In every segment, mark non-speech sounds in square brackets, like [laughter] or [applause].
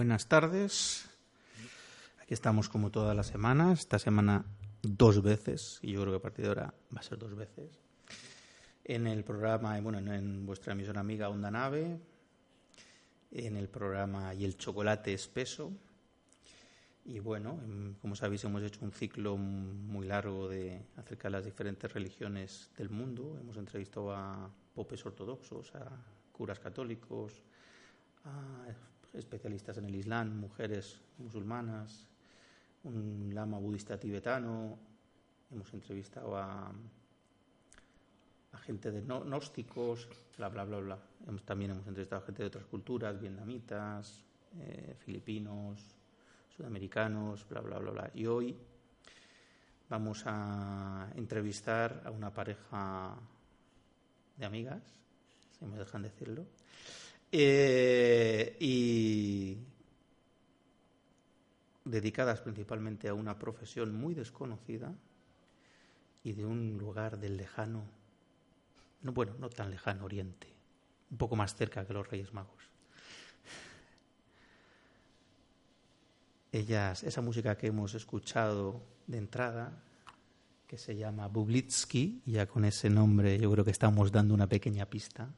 Buenas tardes. Aquí estamos como todas las semanas. Esta semana dos veces, y yo creo que a partir de ahora va a ser dos veces. En el programa, bueno, en vuestra emisión amiga Onda Nave, en el programa Y el chocolate espeso. Y bueno, como sabéis, hemos hecho un ciclo muy largo de acerca de las diferentes religiones del mundo. Hemos entrevistado a popes ortodoxos, a curas católicos, a especialistas en el Islam, mujeres musulmanas, un lama budista tibetano, hemos entrevistado a, gente de gnósticos, bla, bla, bla, bla. También hemos entrevistado a gente de otras culturas, vietnamitas, eh, filipinos, sudamericanos, bla, bla, bla, bla. Y hoy vamos a entrevistar a una pareja de amigas, si me dejan decirlo, eh, y dedicadas principalmente a una profesión muy desconocida y de un lugar del lejano, no bueno, no tan lejano Oriente, un poco más cerca que los Reyes Magos. Ellas, esa música que hemos escuchado de entrada, que se llama Bublitsky, ya con ese nombre yo creo que estamos dando una pequeña pista,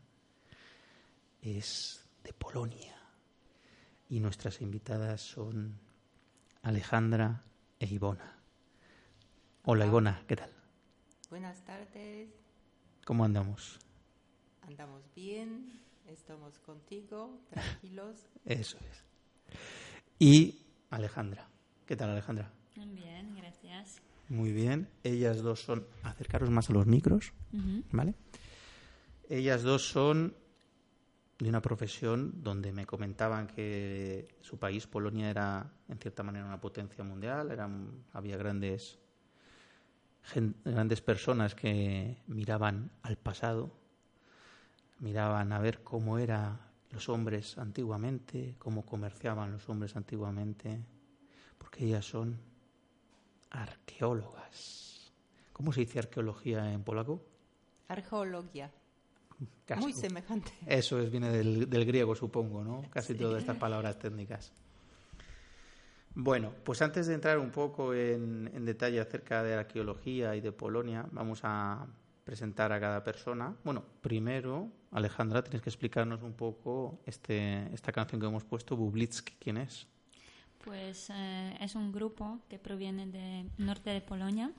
es de Polonia. Y nuestras invitadas son Alejandra e Ivona. Hola Ivona, ¿qué tal? Buenas tardes. ¿Cómo andamos? Andamos bien, estamos contigo, tranquilos. [laughs] Eso es. Y Alejandra. ¿Qué tal Alejandra? Bien, gracias. Muy bien. Ellas dos son, acercaros más a los micros, ¿vale? Ellas dos son de una profesión donde me comentaban que su país, Polonia, era en cierta manera una potencia mundial, eran, había grandes, grandes personas que miraban al pasado, miraban a ver cómo eran los hombres antiguamente, cómo comerciaban los hombres antiguamente, porque ellas son arqueólogas. ¿Cómo se dice arqueología en polaco? Arqueología. [laughs] Muy semejante. Eso es, viene del, griego, supongo, ¿no? Casi todas estas palabras técnicas. Bueno, pues antes de entrar un poco en, detalle acerca de arqueología y de Polonia, vamos a presentar a cada persona. Bueno, primero, Alejandra, tienes que explicarnos un poco este, esta canción que hemos puesto, Bublitsky, ¿quién es? Pues eh, es un grupo que proviene del norte de Polonia.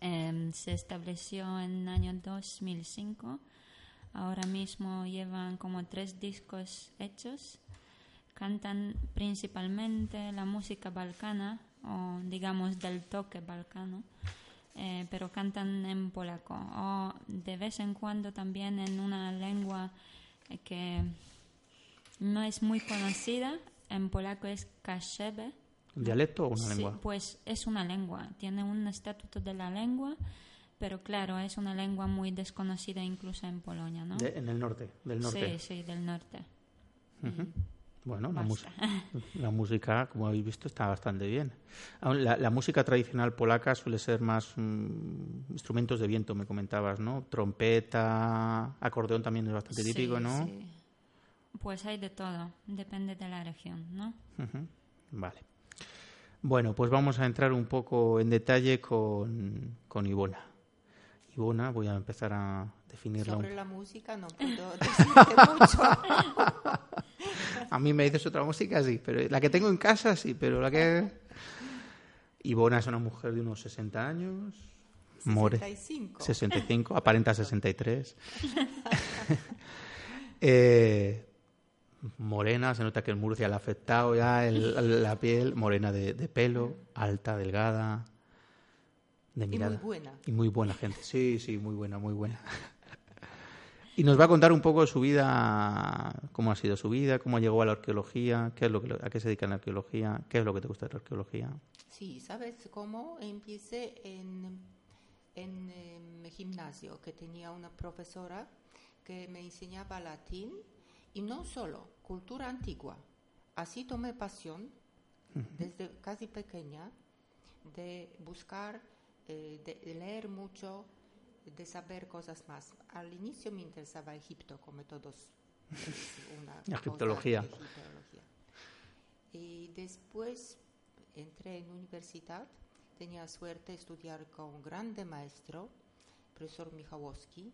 Em, se estableció en el año 2005 Ahora mismo llevan como tres discos hechos. Cantan principalmente la música balcana o digamos del toque balcano, eh, pero cantan en polaco o de vez en cuando también en una lengua que no es muy conocida. En polaco es kaszebe. ¿Un dialecto o una lengua? Pues es una lengua. Tiene un estatuto de la lengua pero claro, es una lengua muy desconocida incluso en Polonia, ¿no? en el norte, del norte. Sí, sí, del norte. Bueno, la, la, música, como habéis visto, está bastante bien. La, la música tradicional polaca suele ser más mm, instrumentos de viento, me comentabas, ¿no? Trompeta, acordeón también es bastante típico, ¿no? Sí. Pues hay de todo, depende de la región, ¿no? Vale. Bueno, pues vamos a entrar un poco en detalle con, con Ivona. Ivona, voy a empezar a definirla. Sobre la música no puedo decirte mucho. [laughs] a mí me dices otra música, sí, pero la que tengo en casa, sí, pero la que... [laughs] Ivona es una mujer de unos 60 años. 65. 65, aparenta [laughs] 63. eh, morena, se nota que el Murcia le ha afectado ya la piel, morena de, de pelo, alta, delgada, de mirada. Y muy buena. Y muy buena gente. Sí, sí, muy buena, muy buena. [laughs] y nos va a contar un poco de su vida, cómo ha sido su vida, cómo llegó a la arqueología, qué es lo que, a qué se dedica en la arqueología, qué es lo que te gusta de la arqueología. Sí, ¿sabes cómo? Empecé en, en, en gimnasio, que tenía una profesora que me enseñaba latín y no solo, cultura antigua. Así tomé pasión desde casi pequeña de buscar eh, de leer mucho, de saber cosas más. Al inicio me interesaba Egipto, como todos. [laughs] Una egiptología. Y después entré en universidad. Tenía suerte de estudiar con un grande maestro, profesor Michałowski,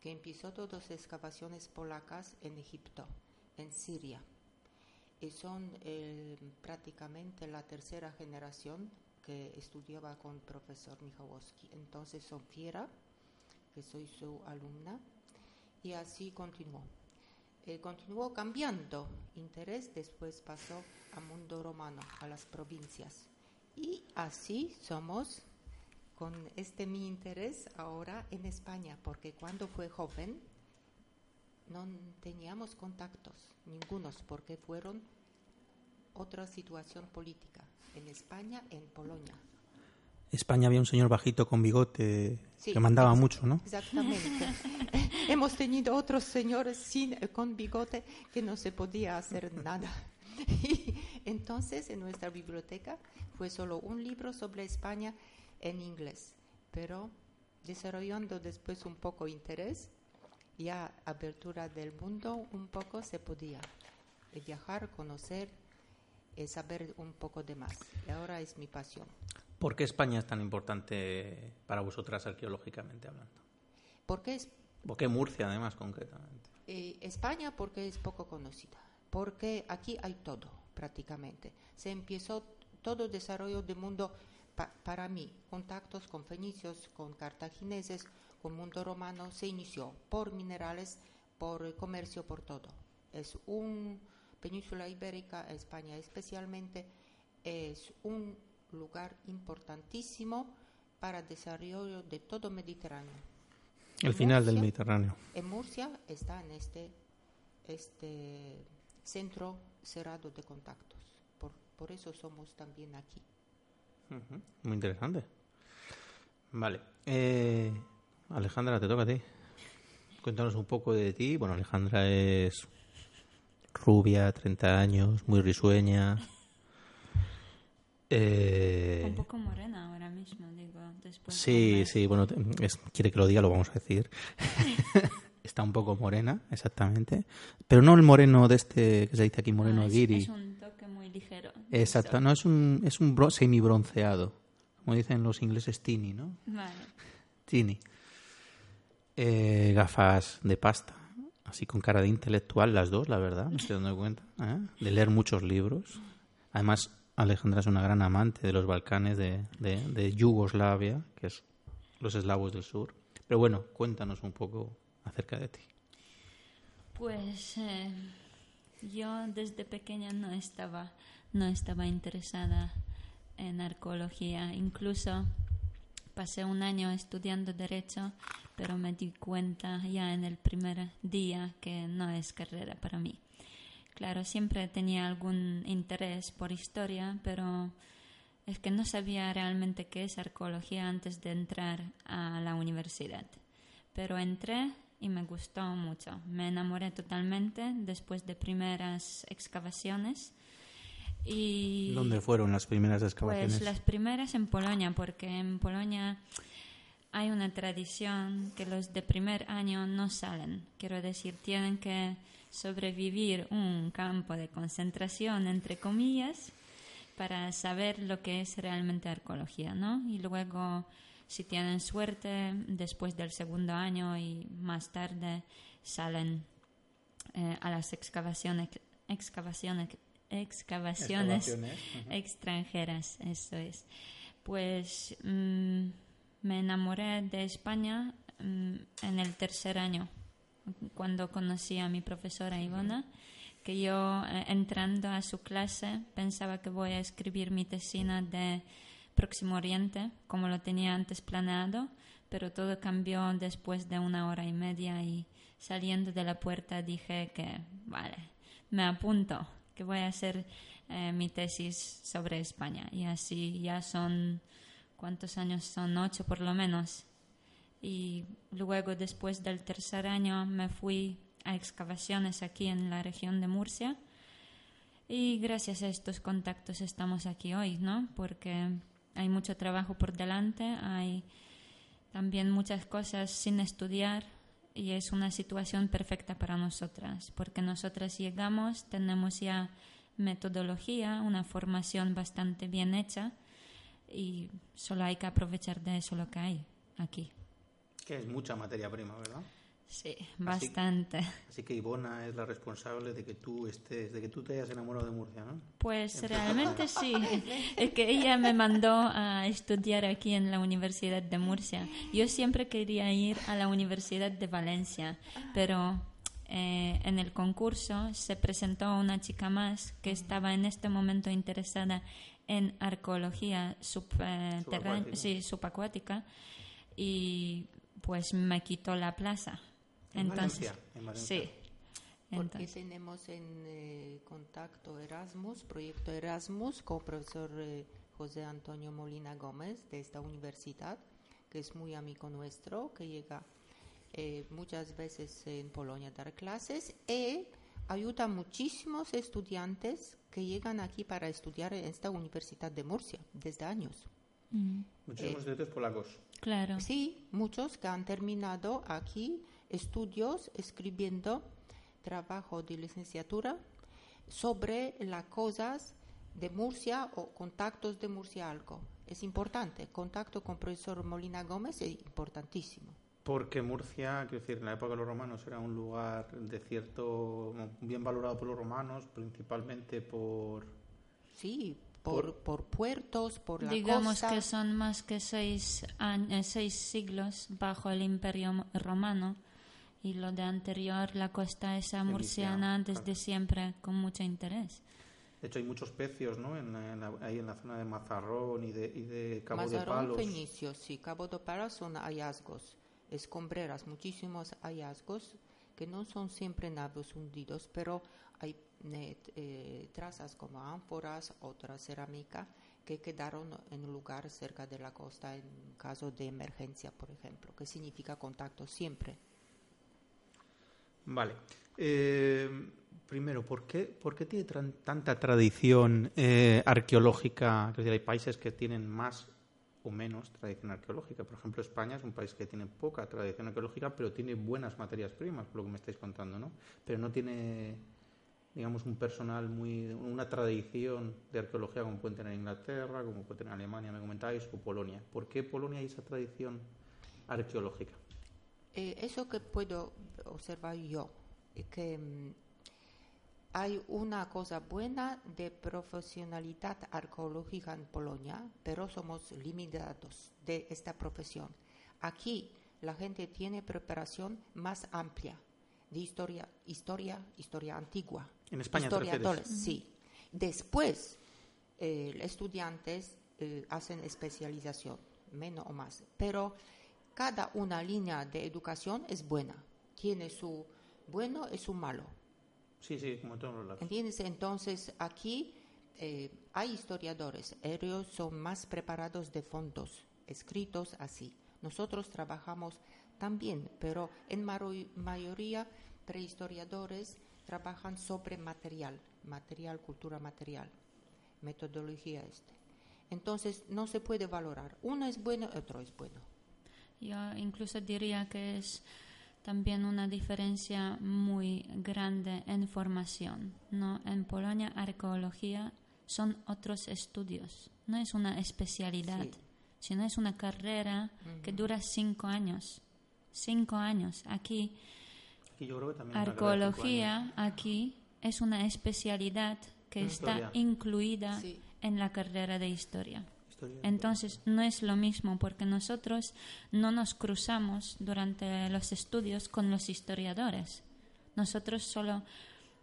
que empezó todas las excavaciones polacas en Egipto, en Siria. Y son eh, prácticamente la tercera generación que estudiaba con el profesor Michałowski. Entonces son fiera, que soy su alumna, y así continuó. Eh, continuó cambiando interés, después pasó al mundo romano, a las provincias. Y así somos con este mi interés ahora en España, porque cuando fue joven no teníamos contactos, ningunos, porque fueron otra situación política en España, en Polonia. España había un señor bajito con bigote Sí, que mandaba mucho, ¿no? Exactamente. [laughs] Hemos tenido otros señores sin, con bigote que no se podía hacer nada. [laughs] Y entonces en nuestra biblioteca fue solo un libro sobre España en inglés, pero desarrollando después un poco interés, ya apertura del mundo un poco se podía viajar, conocer, eh, saber un poco de más. Y ahora es mi pasión. ¿Por qué España es tan importante para vosotras arqueológicamente hablando? Porque es ¿Por qué Murcia, además, concretamente? Eh, España porque es poco conocida, porque aquí hay todo prácticamente. Se empezó todo el desarrollo del mundo pa- para mí, contactos con fenicios, con cartagineses, con mundo romano, se inició por minerales, por comercio, por todo. Es un península ibérica, España especialmente, es un lugar importantísimo para el desarrollo de todo Mediterráneo. El final del. Mediterráneo. En Murcia está en este, este centro cerrado de contactos. Por, por eso somos también aquí. Muy interesante. Vale. Eh, Alejandra, te toca a ti. Cuéntanos un poco de ti. Bueno, Alejandra es rubia, 30 años, muy risueña. Eh, Un poco morena ahora mismo, digo, después. de Sí, mes. sí, bueno, es- quiere que lo diga, lo vamos a decir. [laughs] Está un poco morena, exactamente. Pero no el moreno de este que se dice aquí, moreno No, es, guiri. es un toque muy ligero. de Exacto, sol. no, es un, es un bro- semibronceado. Como dicen los ingleses, tini, ¿no? Vale. Tini. Eh, gafas de pasta. Así con cara de intelectual, las dos, la verdad, me estoy dando cuenta. ¿eh? De leer muchos libros. Además, Alejandra es una gran amante de los Balcanes, de, Yugoslavia, que es los eslavos del sur. Pero bueno, cuéntanos un poco acerca de ti. Pues eh, yo desde pequeña no estaba, no estaba interesada en arqueología. Incluso pasé un año estudiando derecho, pero me di cuenta ya en el primer día que no es carrera para mí. Claro, siempre tenía algún interés por historia, pero es que no sabía realmente qué es arqueología antes de entrar a la universidad. Pero entré y me gustó mucho. Me enamoré totalmente después de primeras excavaciones. Y ¿Dónde fueron las primeras excavaciones? pues las primeras en Polonia, porque en Polonia hay una tradición que los de primer año no salen. Quiero decir, tienen que sobrevivir un campo de concentración, entre comillas, para saber lo que es realmente arqueología, ¿no? Y luego, si tienen suerte, después del segundo año y más tarde salen eh, a las excavaciones, excavaciones, excavaciones extranjeras, eso es. Pues mm, me enamoré de España mm, en el tercer año, cuando conocí a mi profesora Ivona, que yo eh, entrando a su clase pensaba que voy a escribir mi tesina de Próximo Oriente, como lo tenía antes planeado, pero todo cambió después de una hora y media y saliendo de la puerta dije que, vale, me apunto, que voy a hacer eh, mi tesis sobre España. Y así ya son, ¿cuántos años son? Ocho por lo menos. Y luego, después del tercer año, me fui a excavaciones aquí en la región de Murcia. Y gracias a estos contactos estamos aquí hoy, ¿no? Porque hay mucho trabajo por delante, hay también muchas cosas sin estudiar y es una situación perfecta para nosotras, porque nosotras llegamos, tenemos ya metodología, una formación bastante bien hecha y solo hay que aprovechar de eso lo que hay aquí. Que es mucha materia prima, ¿verdad? Sí, bastante. Así que Ivona es la responsable de que tú estés, de que tú te hayas enamorado de Murcia, ¿no? Pues realmente sí. [laughs] Es que ella me mandó a estudiar aquí en la Universidad de Murcia. Yo siempre quería ir a la Universidad de Valencia, pero eh, en el concurso se presentó una chica más que estaba en este momento interesada en arqueología subterránea, sí, subacuática y pues me quitó la plaza. En Entonces, Valencia, en Valencia. sí. Porque Entonces, tenemos en eh, contacto Erasmus, proyecto Erasmus, con el profesor eh, José Antonio Molina Gómez de esta universidad, que es muy amigo nuestro, que llega eh, muchas veces en Polonia a dar clases y ayuda a muchísimos estudiantes que llegan aquí para estudiar en esta Universidad de Murcia desde años. mm, Muchísimos estudiantes polacos. claro. Sí, muchos que han terminado aquí estudios escribiendo trabajo de licenciatura sobre las cosas de Murcia o contactos de Murcia algo. Es importante. Contacto con profesor Molina Gómez es importantísimo. Porque Murcia, quiero decir, en la época de los romanos era un lugar de cierto, bien valorado por los romanos, principalmente por... Sí, por, por puertos, por la Digamos costa. que son más que seis, años, seis siglos bajo el Imperio Romano y lo de anterior, la costa esa murciana desde claro. siempre con mucho interés. De hecho, hay muchos pecios, ¿no? En, la- en la- ahí en la zona de Mazarrón y de, y de Cabo de Mazarrón, Palos. Fenicio, sí, Cabo de Palos son hallazgos, escombreras, muchísimos hallazgos que no son siempre naves hundidos, pero hay eh, eh, trazas como ánforas, otra cerámica que quedaron en un lugar cerca de la costa en caso de emergencia, por ejemplo, que significa contacto siempre. Vale. Eh, primero, ¿por qué, tiene tanta tradición eh, arqueológica? Decir, hay países que tienen más o menos tradición arqueológica. Por ejemplo, España es un país que tiene poca tradición arqueológica, pero tiene buenas materias primas, por lo que me estáis contando, ¿no? Pero no tiene, digamos, un personal muy... una tradición de arqueología como pueden tener Inglaterra, como puede tener Alemania, me comentáis, o Polonia. ¿Por qué Polonia hay esa tradición arqueológica? Eh, eso que puedo observar yo, es que mm, hay una cosa buena de profesionalidad arqueológica en Polonia, pero somos limitados de esta profesión. Aquí la gente tiene preparación más amplia de historia, historia, historia antigua. En España Historiadores, sí. Después, eh, los estudiantes eh, hacen especialización, menos o más. Pero cada una línea de educación es buena. Tiene su bueno y su malo. Sí, sí, como todos los lados. ¿Entiendes? Entonces, aquí eh, hay historiadores. Ellos son más preparados de fondos, escritos así. Nosotros trabajamos también, pero en mayoría prehistoriadores trabajan sobre material, material, cultura material, metodología este. Entonces, no se puede valorar. Uno es bueno, otro es bueno. Yo incluso diría que es también una diferencia muy grande en formación. ¿no? En Polonia, arqueología son otros estudios, no es una especialidad, Sí. sino es una carrera que dura cinco años. Cinco años. Aquí, yo creo que también arqueología, aquí es una especialidad que está Historia. incluida Sí. en la carrera de historia. Entonces no es lo mismo porque nosotros no nos cruzamos durante los estudios con los historiadores. Nosotros solo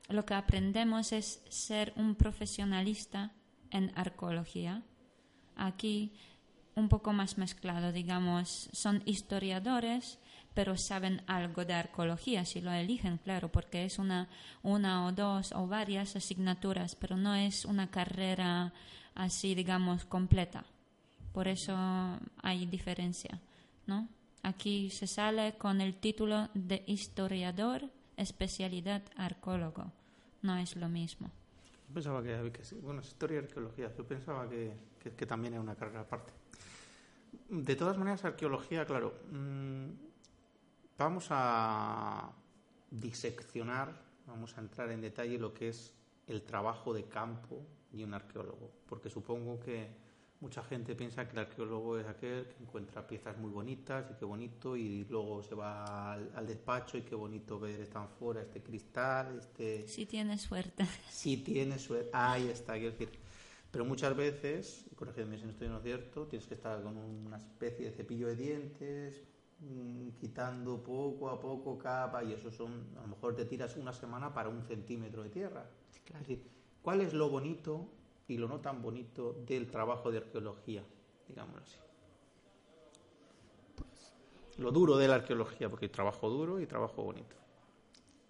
lo que aprendemos es ser un profesionalista en arqueología. Aquí un poco más mezclado, digamos, son historiadores, pero saben algo de arqueología si lo eligen, claro, porque es una, una o dos o varias asignaturas, pero no es una carrera así, digamos, completa. Por eso hay diferencia, ¿no? Aquí se sale con el título de historiador, especialidad arqueólogo. No es lo mismo. Yo pensaba que, que bueno, es historia y arqueología. Yo pensaba que, que- también era una carrera aparte. De todas maneras, arqueología, claro. mm, vamos a diseccionar, vamos a entrar en detalle lo que es el trabajo de campo y un arqueólogo? Porque supongo que mucha gente piensa que el arqueólogo es aquel que encuentra piezas muy bonitas y qué bonito y luego se va al, al despacho y qué bonito ver esta ánfora, este cristal, este... Si tienes suerte. Si tienes suerte. Ahí está, quiero decir. Pero muchas veces, y corrígeme si no estoy en lo cierto, tienes que estar con una especie de cepillo de dientes, mm, quitando poco a poco capa, y eso son, a lo mejor te tiras una semana para un centímetro de tierra. Claro. Es decir, ¿cuál es lo bonito y lo no tan bonito del trabajo de arqueología, digámoslo así? Lo duro de la arqueología, porque hay trabajo duro y trabajo bonito.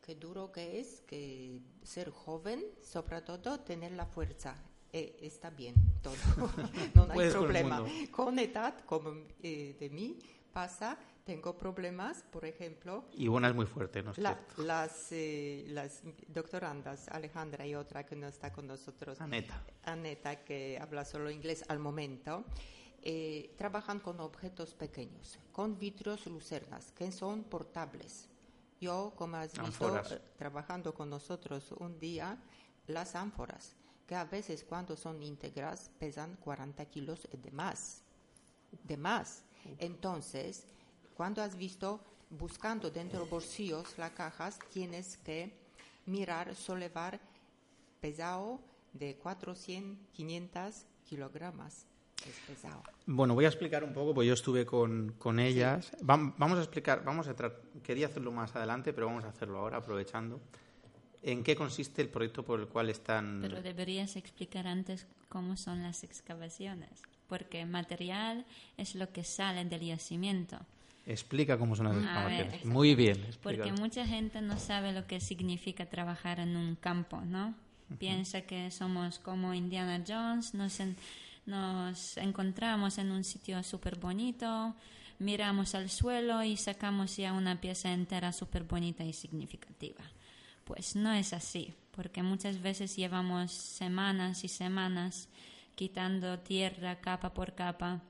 Qué duro que es que ser joven, sobre todo tener la fuerza. Eh, está bien todo, [laughs] no hay el problema. Con edad, como eh, de mí pasa, tengo problemas, por ejemplo, Y una es muy fuerte, ¿no es la- cierto? las, eh, las doctorandas, Alejandra y otra que no está con nosotros, Aneta. Aneta, que habla solo inglés al momento, eh, trabajan con objetos pequeños, con vidrios lucernas, que son portables. Yo, como has visto, eh, trabajando con nosotros un día, las ánforas, que a veces cuando son íntegras pesan 40 kilos de más, de más. Entonces, cuando has visto, buscando dentro de los bolsillos las cajas, tienes que mirar, solevar pesado de 400, 500 kilogramos. Es pesado. Bueno, voy a explicar un poco, pues yo estuve con, con ellas. Vam- vamos a explicar, vamos a quería hacerlo más adelante, pero vamos a hacerlo ahora, aprovechando. ¿En qué consiste el proyecto por el cual están...? Pero deberías explicar antes cómo son las excavaciones, porque material es lo que sale del yacimiento. Explica cómo son las ver, excavaciones. Muy bien. Porque explícalo. mucha gente no sabe lo que significa trabajar en un campo, ¿no? Piensa que somos como Indiana Jones, nos, en- nos encontramos en un sitio súper bonito, miramos al suelo y sacamos ya una pieza entera súper bonita y significativa. Pues no es así, porque muchas veces llevamos semanas y semanas quitando tierra capa por capa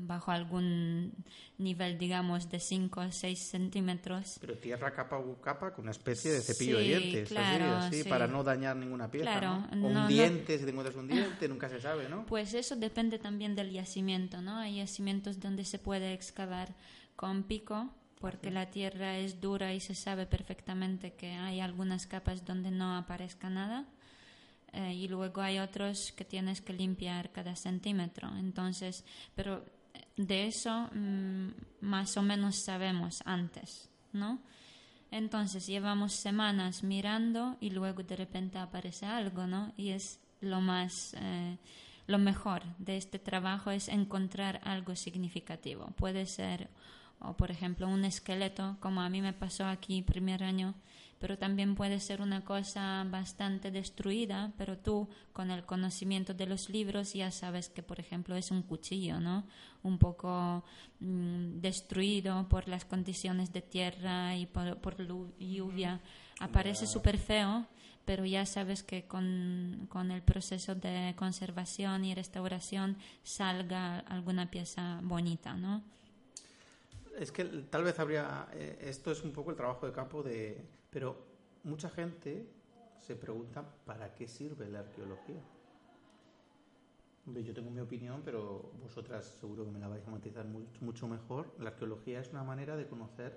bajo algún nivel, digamos, de 5 o 6 centímetros. Pero tierra capa a capa con una especie de cepillo de dientes, claro, así, sí. para no dañar ninguna pieza. Claro, ¿no? O no, no. un diente, si te encuentras un diente, nunca se sabe, ¿no? Pues eso depende también del yacimiento, ¿no? Hay yacimientos donde se puede excavar con pico porque la tierra es dura y se sabe perfectamente que hay algunas capas donde no aparezca nada. Eh, y luego hay otros que tienes que limpiar cada centímetro. Entonces, pero de eso mm, más o menos sabemos antes, ¿no? Entonces llevamos semanas mirando y luego de repente aparece algo, ¿no? Y es lo más, eh, lo mejor de este trabajo es encontrar algo significativo. Puede ser, o por ejemplo, un esqueleto, como a mí me pasó aquí primer año, pero también puede ser una cosa bastante destruida, pero tú con el conocimiento de los libros ya sabes que, por ejemplo, es un cuchillo, ¿no? Un poco mm, destruido por las condiciones de tierra y por, por lu- lluvia. Aparece súper feo, pero ya sabes que con, con el proceso de conservación y restauración salga alguna pieza bonita, ¿no? Es que tal vez habría. eh, esto es un poco el trabajo de campo de. Pero mucha gente se pregunta para qué sirve la arqueología. Yo tengo mi opinión, pero vosotras seguro que me la vais a matizar mu- mucho mejor. La arqueología es una manera de conocer,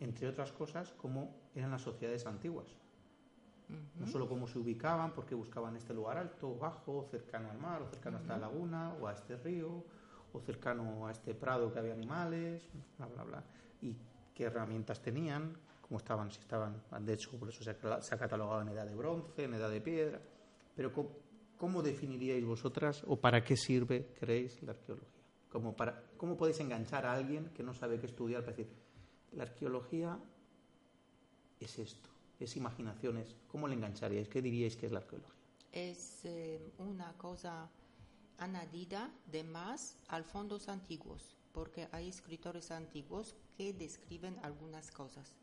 entre otras cosas, cómo eran las sociedades antiguas. No solo cómo se ubicaban, por qué buscaban este lugar alto, bajo, cercano al mar, o cercano a esta laguna, o a este río, o cercano a este prado que había animales, bla, bla, bla. Y qué herramientas tenían, cómo estaban, si estaban, de hecho, por eso se ha, catalogado en edad de bronce, en edad de piedra. Pero ¿cómo, cómo definiríais vosotras o para qué sirve, creéis, la arqueología? Como para, ¿Cómo podéis enganchar a alguien que no sabe qué estudiar para decir, la arqueología es esto, es imaginaciones? ¿Cómo le engancharíais? ¿Qué diríais que es la arqueología? Es eh, una cosa añadida de más al fondos antiguos, porque hay escritores antiguos que describen algunas cosas.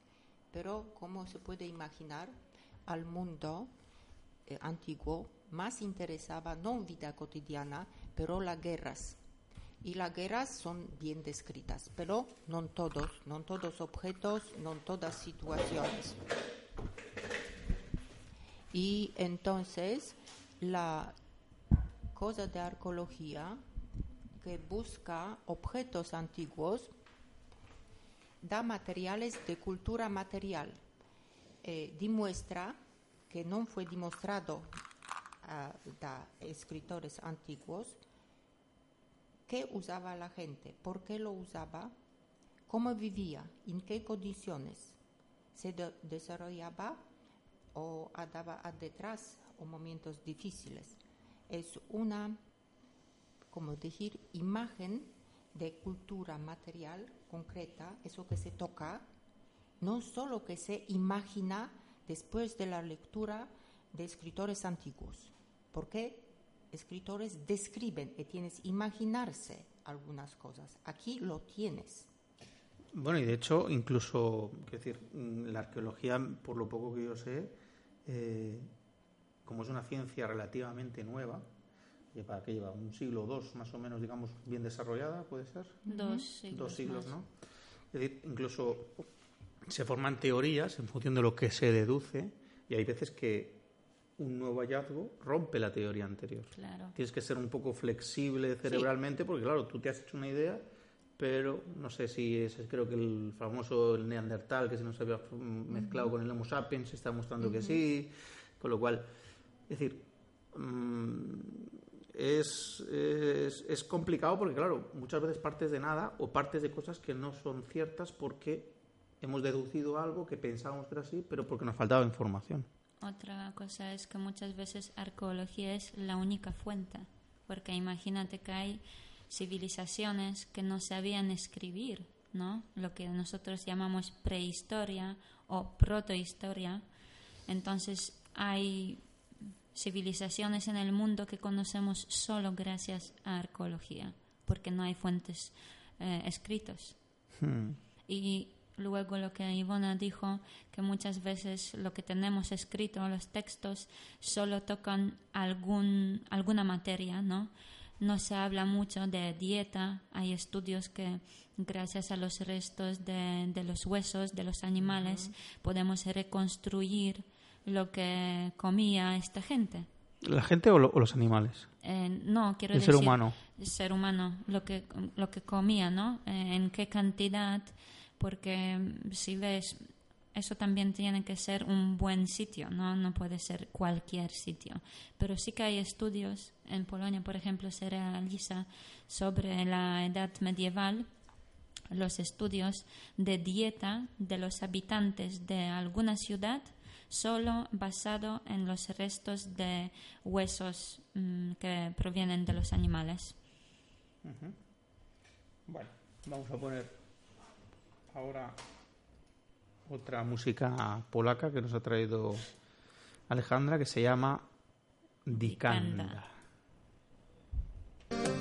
Pero, como se puede imaginar, al mundo eh, antiguo más interesaba no vida cotidiana, pero las guerras. Y las guerras son bien descritas, pero no todos, no todos objetos, no todas situaciones. Y entonces la cosa de arqueología que busca objetos antiguos da materiales de cultura material. Eh, demuestra que no fue demostrado a da escritores antiguos qué usaba la gente, por qué lo usaba, cómo vivía, en qué condiciones se de- desarrollaba o andaba a detrás o momentos difíciles. Es una, como decir, imagen de cultura material concreta, eso que se toca, no solo que se imagina después de la lectura de escritores antiguos, porque escritores describen y tienes imaginarse algunas cosas. Aquí lo tienes. Bueno, y de hecho, incluso, quiero decir, mm, la arqueología, por lo poco que yo sé, eh, como es una ciencia relativamente nueva, lleva, que lleva un siglo o dos más o menos, digamos, bien desarrollada, ¿puede ser? Dos siglos. Dos siglos, más. ¿no? Es decir, incluso se forman teorías en función de lo que se deduce y hay veces que un nuevo hallazgo rompe la teoría anterior. Claro. Tienes que ser un poco flexible cerebralmente porque, claro, tú te has hecho una idea, pero no sé si es, creo que el famoso el neandertal, que se nos había mezclado con el Homo sapiens, está mostrando que sí, con lo cual, es decir, mm, es, es, es complicado porque, claro, muchas veces partes de nada o partes de cosas que no son ciertas porque hemos deducido algo que pensábamos que era así, pero porque nos faltaba información. Otra cosa es que muchas veces arqueología es la única fuente, porque imagínate que hay civilizaciones que no sabían escribir, ¿no? Lo que nosotros llamamos prehistoria o protohistoria. Entonces hay civilizaciones en el mundo que conocemos solo gracias a arqueología, porque no hay fuentes eh, escritos. Y luego lo que Ivona dijo, que muchas veces lo que tenemos escrito, los textos, solo tocan algún, alguna materia, ¿no? No se habla mucho de dieta, hay estudios que gracias a los restos de, de los huesos de los animales podemos reconstruir lo que comía esta gente. ¿La gente o, lo- o los animales? Eh, no, quiero El decir ser humano. el ser humano, lo que, lo que comía, ¿no? Eh, en qué cantidad, porque si ves, eso también tiene que ser un buen sitio, ¿no? No puede ser cualquier sitio. Pero sí que hay estudios, en Polonia, por ejemplo, se realiza sobre la edad medieval, los estudios de dieta de los habitantes de alguna ciudad solo basado en los restos de huesos mm, que provienen de los animales. Bueno, vamos a poner ahora otra música polaca que nos ha traído Alejandra que se llama Dikanda. Dikanda. Dikanda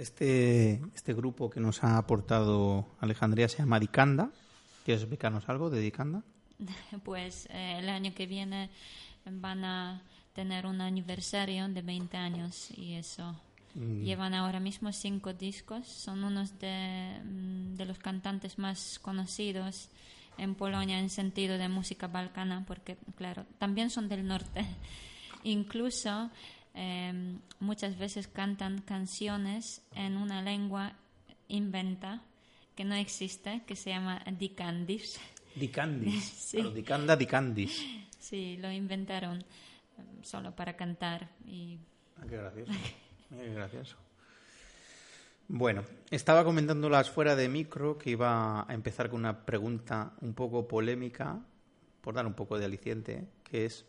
Este, este grupo que nos ha aportado Alejandría se llama Dicanda. ¿Quieres explicarnos algo de Dicanda? [laughs] Pues eh, el año que viene van a tener un aniversario de 20 años y eso. Llevan ahora mismo cinco discos. Son unos de, mm, de los cantantes más conocidos en Polonia en sentido de música balcana, porque, claro, también son del norte. [laughs] Incluso eh, muchas veces cantan canciones en una lengua inventa que no existe, que se llama Dicandis. Dicandis. [laughs] Sí. Dicanda, Dicandis. Sí, lo inventaron eh, solo para cantar y Ah, qué gracioso. Mira qué gracioso. Bueno, estaba comentándolas fuera de micro que iba a empezar con una pregunta un poco polémica, por dar un poco de aliciente, que es,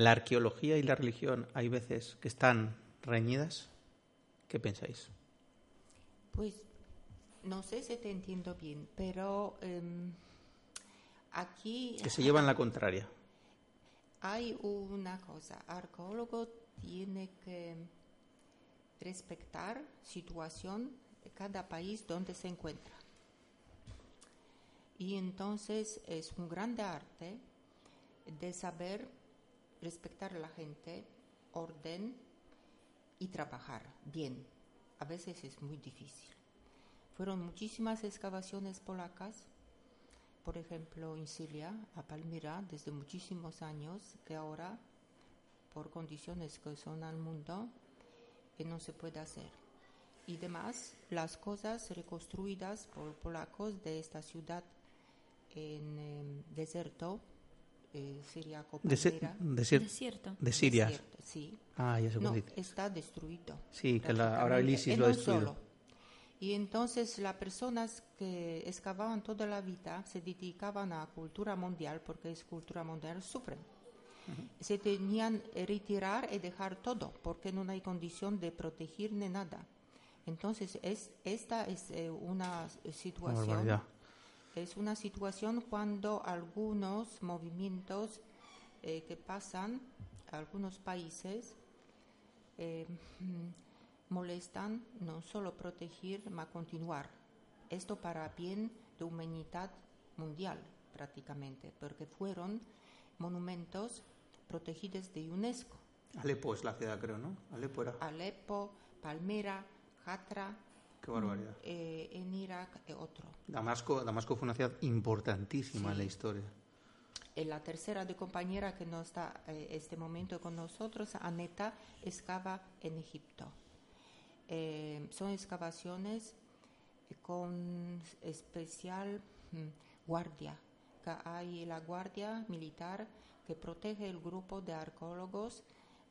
¿la arqueología y la religión hay veces que están reñidas? ¿Qué pensáis? Pues no sé si te entiendo bien, pero em, aquí Que se llevan la contraria. hay una cosa. Arqueólogo tiene que respetar situación de cada país donde se encuentra. Y entonces es un grande arte de saber respetar a la gente, orden y trabajar bien. A veces es muy difícil. Fueron muchísimas excavaciones polacas, por ejemplo en Siria, a Palmira, desde muchísimos años, que ahora, por condiciones que son al mundo, que no se puede hacer. Y demás, las cosas reconstruidas por polacos de esta ciudad en eh, desierto, eh, siriaco Palmira, desir- desierto. de Siria. desierto, sí, Ah, ya cómo no, está destruido. Sí, que la- ahora el ISIS lo ha no destruido. solo. Y entonces las personas que excavaban toda la vida se dedicaban a cultura mundial, porque es cultura mundial, sufren. Se tenían que retirar y dejar todo, porque no hay condición de proteger ni nada. Entonces, es, esta es eh, una situación. Es una situación cuando algunos movimientos eh, que pasan, algunos países, eh, mm, molestan no solo proteger, sino continuar. Esto para bien de humanidad mundial prácticamente, porque fueron monumentos protegidas de UNESCO. Alepo es la ciudad, creo, ¿no? Alepo era. Alepo, Palmira, Hatra, Qué barbaridad. eh, en Irak y otro. Damasco, Damasco fue una ciudad importantísima en la historia. Y la tercera de compañera que no está en este momento con nosotros, Aneta, excava en Egipto. Eh, son excavaciones con especial mm, guardia. Que hay la guardia militar que protege el grupo de arqueólogos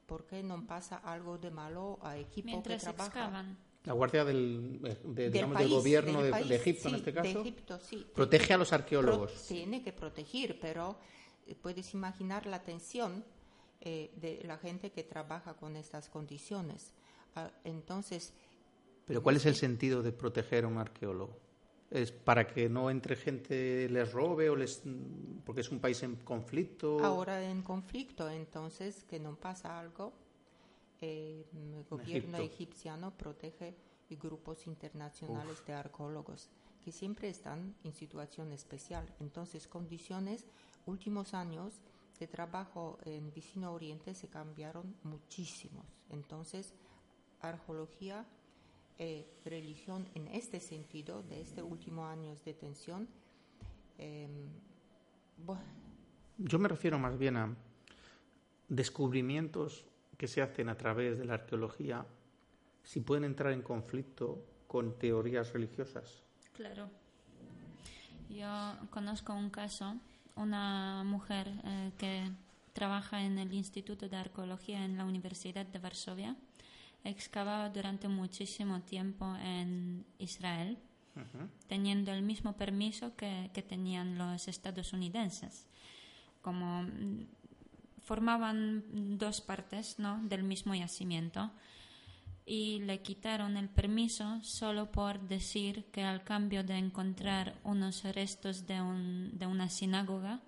porque no pasa algo de malo a equipo Mientras que trabaja. excavan. La guardia del, eh, de- Del digamos, país, del gobierno del de, país, de Egipto, en sí, este de caso, Egipto, sí. protege a los Pro- arqueólogos. tiene que proteger, pero eh, puedes imaginar la tensión eh, de la gente que trabaja con estas condiciones. Ah, entonces, Pero ¿cuál es el sentido de proteger a un arqueólogo? ¿Es para que no entre gente, les robe o les... porque es un país en conflicto? ahora en conflicto, entonces que no pasa algo, el gobierno Egipto. egipciano protege grupos internacionales de arqueólogos que siempre están en situación especial. Entonces, condiciones, últimos años de trabajo en Vecino Oriente se cambiaron muchísimos. Entonces, arqueología, eh, religión en este sentido, de este último años de tensión, eh, bueno, Yo me refiero más bien a descubrimientos que se hacen a través de la arqueología, si pueden entrar en conflicto con teorías religiosas. Claro. Yo conozco un caso, una mujer eh, que trabaja en el Instituto de Arqueología en la Universidad de Varsovia, excavaba durante muchísimo tiempo en Israel, teniendo el mismo permiso que, que tenían los estadounidenses. Como mm, formaban dos partes ¿no? del mismo yacimiento y le quitaron el permiso solo por decir que al cambio de encontrar unos restos de, un- de una sinagoga,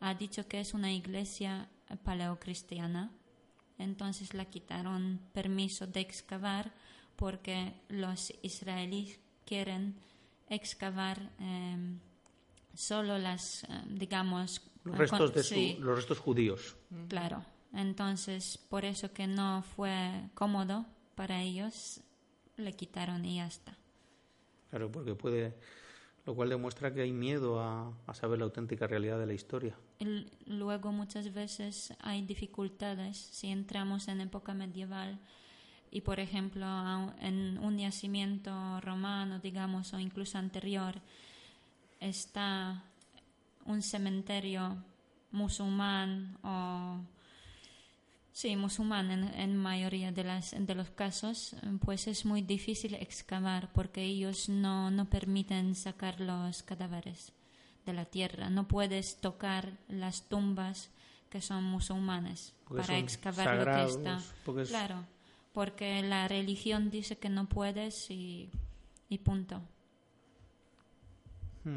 ha dicho que es una iglesia paleocristiana. Entonces le quitaron permiso de excavar porque los israelíes quieren excavar eh, solo las, eh, digamos, Los restos, de su- sí, los restos judíos. Claro, entonces por eso que no fue cómodo para ellos, le quitaron y ya está. Claro, porque puede... Lo cual demuestra que hay miedo a, a saber la auténtica realidad de la historia. Y luego muchas veces hay dificultades si entramos en época medieval y por ejemplo en un yacimiento romano, digamos, o incluso anterior, está un cementerio musulmán o sí musulmán en, en mayoría de las de los casos pues es muy difícil excavar porque ellos no, no permiten sacar los cadáveres de la tierra. No puedes tocar las tumbas que son musulmanes Porque para son excavar sagrados, lo que está. porque es- claro porque la religión dice que no puedes y, y punto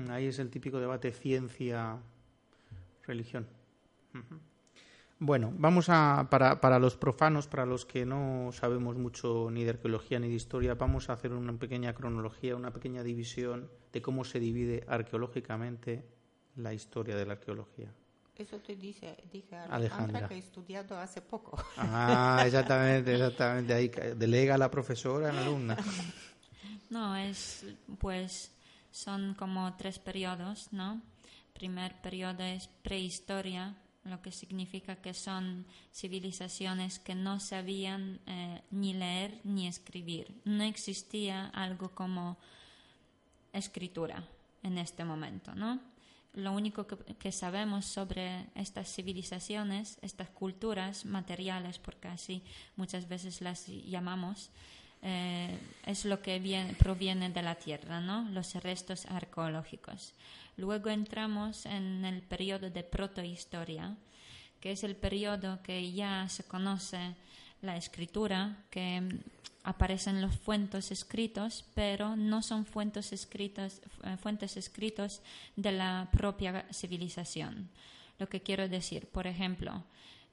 Ahí es el típico debate ciencia-religión. Bueno, vamos a, para, para los profanos, para los que no sabemos mucho ni de arqueología ni de historia, vamos a hacer una pequeña cronología, una pequeña división de cómo se divide arqueológicamente la historia de la arqueología. Eso te dice, dije a Alejandra. Alejandra que he estudiado hace poco. Ah, exactamente, exactamente. Ahí delega la profesora en la alumna. No, es pues son como tres periodos, ¿no? Primer periodo es prehistoria, lo que significa que son civilizaciones que no sabían eh, ni leer ni escribir. No existía algo como escritura en este momento, ¿no? Lo único que, que sabemos sobre estas civilizaciones, estas culturas materiales, porque así muchas veces las llamamos, eh, es lo que viene- proviene de la tierra, ¿no? Los restos arqueológicos. Luego entramos en el periodo de protohistoria, que es el periodo que ya se conoce la escritura, que aparecen los fuentes escritos, pero no son fuentes eh, fuentes escritos de la propia civilización. Lo que quiero decir, por ejemplo,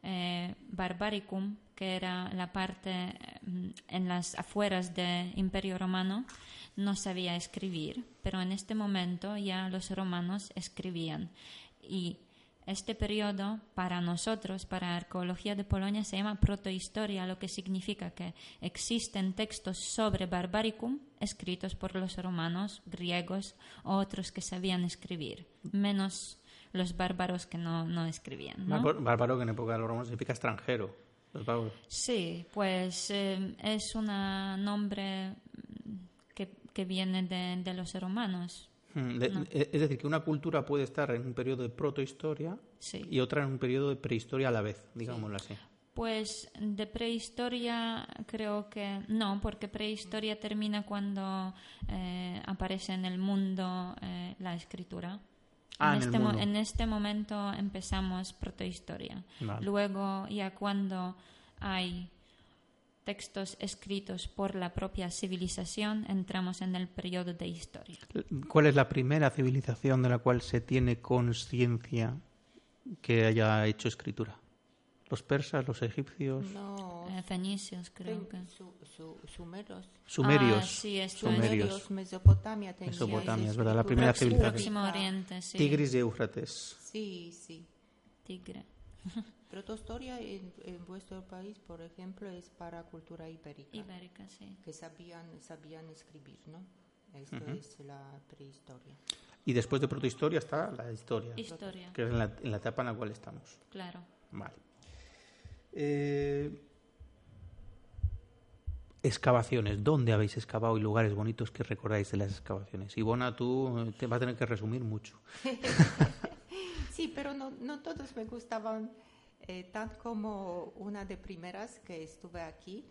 eh, Barbaricum, que era la parte en las afueras del Imperio Romano, no sabía escribir, pero en este momento ya los romanos escribían y Este periodo, para nosotros, para arqueología de Polonia, se llama protohistoria, lo que significa que existen textos sobre Barbaricum escritos por los romanos, griegos o otros que sabían escribir, menos los bárbaros que no, no escribían. ¿no? Bárbaro, que en época de los romanos significa extranjero. Los. Sí, pues eh, es un nombre que, que viene de, de los romanos. Mm, de- e- Es decir, que una cultura puede estar en un periodo de protohistoria Sí. y otra en un periodo de prehistoria a la vez, digámoslo así. Pues de prehistoria creo que no, porque prehistoria termina cuando eh, aparece en el mundo eh, la escritura. Ah, en en, el este mo- en este momento empezamos protohistoria. Vale. Luego, ya cuando hay textos escritos por la propia civilización, entramos en el periodo de historia. ¿Cuál es la primera civilización de la cual se tiene conciencia que haya hecho escritura? ¿Los persas, los egipcios, No, Eh, fenicios, creo que. su, su, sumeros. sumerios? Ah, sí, es- sumerios. Sumerios, Mesopotamia tenía Mesopotamia, es verdad, la primera Próximo, civilización. Próximo. Oriente, sí. Tigris y Éufrates. Sí, sí. Tigre. [laughs] Protohistoria en, en vuestro país, por ejemplo, es para cultura ibérica, Ibérica, sí. que sabían, sabían escribir, ¿no? Esto es la prehistoria. Y después de protohistoria está la historia, Historia, que es en la, en la etapa en la cual estamos. claro. Vale. Eh, excavaciones. ¿Dónde habéis excavado y lugares bonitos que recordáis de las excavaciones? Ivona, tú eh, te vas a tener que resumir mucho. [laughs] Sí, pero no, no todos me gustaban eh, tan como una de primeras que estuve aquí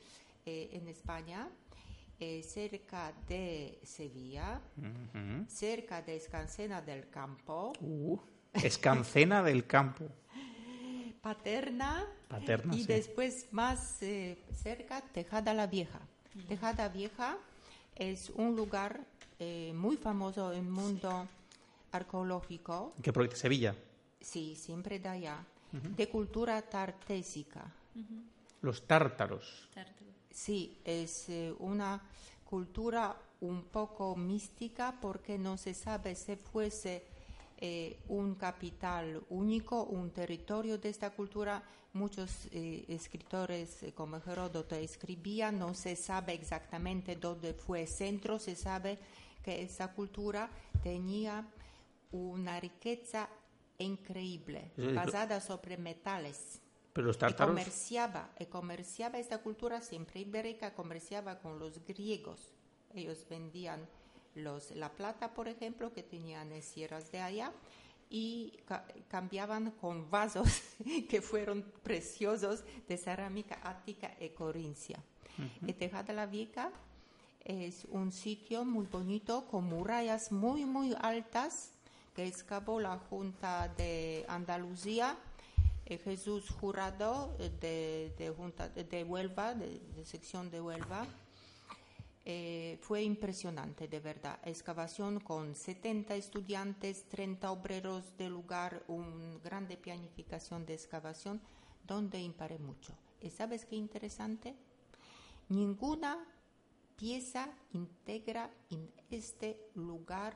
eh, en España, eh, cerca de Sevilla, cerca de Escancena del Campo, Uh, Escancena del campo. [laughs] Paterna, Paterna, y sí. después más eh, cerca Tejada la Vieja. Tejada Vieja es un lugar eh, muy famoso en el mundo arqueológico, ¿Qué proyecto? Sevilla. sí, siempre de allá, de cultura tartésica. Los tártaros. Sí, es eh, una cultura un poco mística porque no se sabe si fuese eh, un capital único, un territorio de esta cultura. Muchos eh, escritores eh, como Heródoto escribían, no se sabe exactamente dónde fue centro, se sabe que esa cultura tenía una riqueza increíble, basada sobre metales. Pero los Y tártaros. comerciaba, y comerciaba esta cultura siempre ibérica, comerciaba con los griegos. Ellos vendían los, la plata, por ejemplo, que tenían en sierras de allá, y ca- cambiaban con vasos [laughs] que fueron preciosos de cerámica ática y corintia. Y Tejada la Vieja es un sitio muy bonito con murallas muy, muy altas que excavó la Junta de Andalucía eh, Jesús Jurado eh, de, de, Junta, de Huelva, de, de sección de Huelva. Eh, fue impresionante, de verdad. Excavación con 70 estudiantes, 30 obreros del lugar, una grande planificación de excavación, donde imparé mucho. ¿Y sabes qué interesante? Ninguna pieza integra en este lugar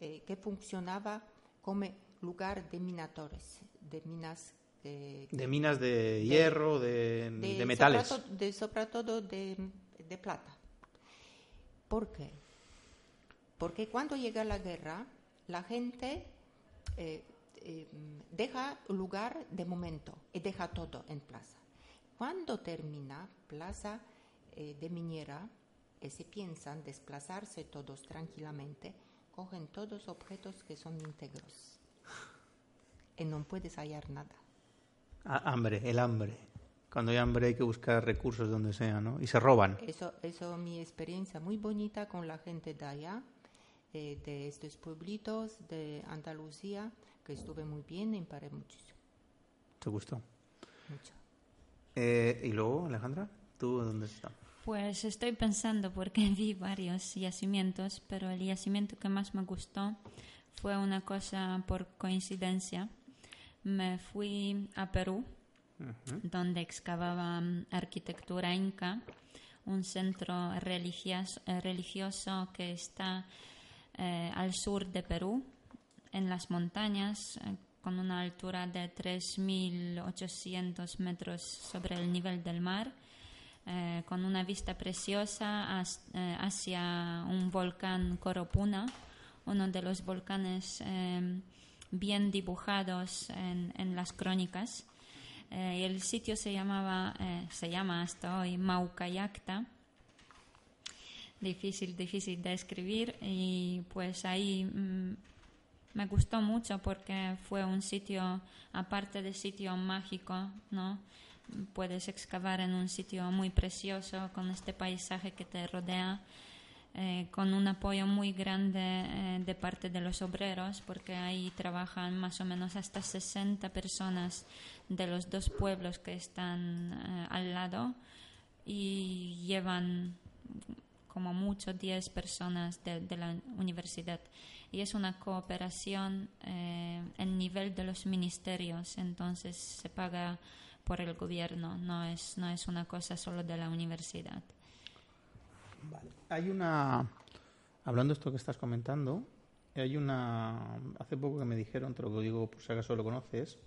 eh, que funcionaba como lugar de minadores, de minas eh, De minas de hierro, de, de metales. Sobre todo, de, sobre todo de, de plata. ¿Por qué? Porque cuando llega la guerra, la gente eh, eh, deja lugar de momento y deja todo en plaza. Cuando termina plaza eh, de minera, y se piensan desplazarse todos tranquilamente, cogen todos objetos que son íntegros y no puedes hallar nada. Ah, hambre, el hambre. Cuando hay hambre hay que buscar recursos donde sea, ¿no? Y se roban. Eso, eso mi experiencia muy bonita con la gente de allá, eh, de estos pueblitos de Andalucía, que estuve muy bien y paré muchísimo. ¿Te gustó? Mucho. Eh, y luego, Alejandra, ¿tú dónde estás? Pues estoy pensando porque [laughs] vi varios yacimientos, pero el yacimiento que más me gustó fue una cosa por coincidencia. Me fui a Perú, donde excavaban arquitectura inca, un centro religioso, eh, religioso que está eh, al sur de Perú, en las montañas, eh, con una altura de 3.800 metros sobre el nivel del mar, con una vista preciosa hacia un volcán Coropuna, uno de los volcanes bien dibujados en las crónicas. Eh, el sitio se llamaba, eh, se llama hasta hoy Maucayacta difícil, difícil de escribir y pues ahí mm, me gustó mucho porque fue un sitio, aparte de sitio mágico, ¿no? Puedes excavar en un sitio muy precioso con este paisaje que te rodea, eh, con un apoyo muy grande eh, de parte de los obreros, porque ahí trabajan más o menos hasta 60 personas de los dos pueblos que están eh, al lado y llevan como mucho 10 personas de, la universidad. Y es una cooperación en nivel de los ministerios, entonces se paga por el gobierno, no es, no es una cosa solo de la universidad. Vale. Hay una. Hablando de esto que estás comentando, hay una. Hace poco que me dijeron, te lo digo por si acaso lo conoces,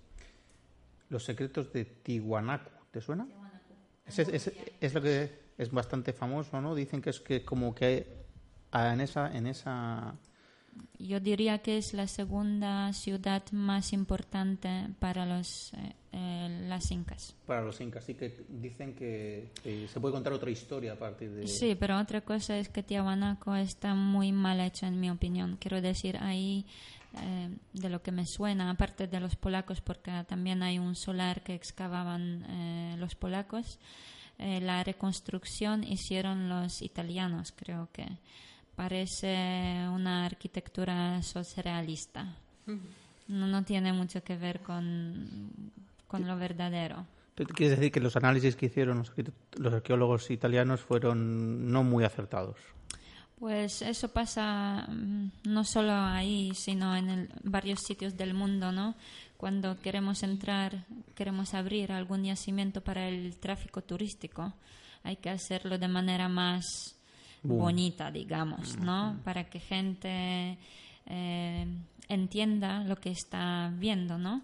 Los secretos de Tiwanaku. ¿Te suena? Es, es- es- es lo que es bastante famoso, ¿no? Dicen que es que como que en esa. En esa Yo diría que es la segunda ciudad más importante para los, eh, eh, las incas. para los incas, sí que dicen que, que se puede contar otra historia a partir de. Sí, pero otra cosa es que Tiahuanaco está muy mal hecho, en mi opinión. Quiero decir, ahí, eh, de lo que me suena, aparte de los polacos, porque también hay un solar que excavaban eh, los polacos, eh, la reconstrucción hicieron los italianos, creo que. Parece una arquitectura surrealista. No, no tiene mucho que ver con, con lo verdadero. ¿Tú quieres decir que los análisis que hicieron los, los arqueólogos italianos fueron no muy acertados? Pues eso pasa mm, no solo ahí, sino en el- varios sitios del mundo, ¿no? Cuando queremos entrar, queremos abrir algún yacimiento para el tráfico turístico, hay que hacerlo de manera más bonita, digamos, ¿no? Para que gente eh, entienda lo que está viendo, ¿no?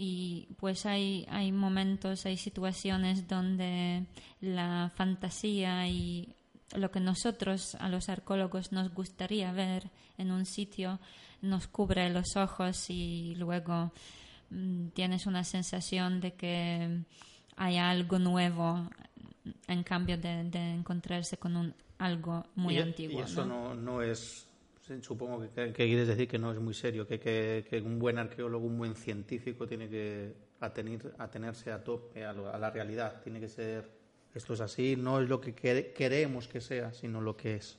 y pues hay, hay momentos, hay situaciones donde la fantasía y lo que nosotros a los arqueólogos nos gustaría ver en un sitio nos cubre los ojos y luego mm, tienes una sensación de que hay algo nuevo en cambio de, de encontrarse con un algo muy y, antiguo. y eso ¿no? no, no es, supongo que, que quieres decir que no es muy serio, que, que, un buen arqueólogo, un buen científico tiene que atenir, atenerse a tope a, lo- a la realidad, tiene que ser, esto es así, no es lo que quere- queremos que sea, sino lo que es.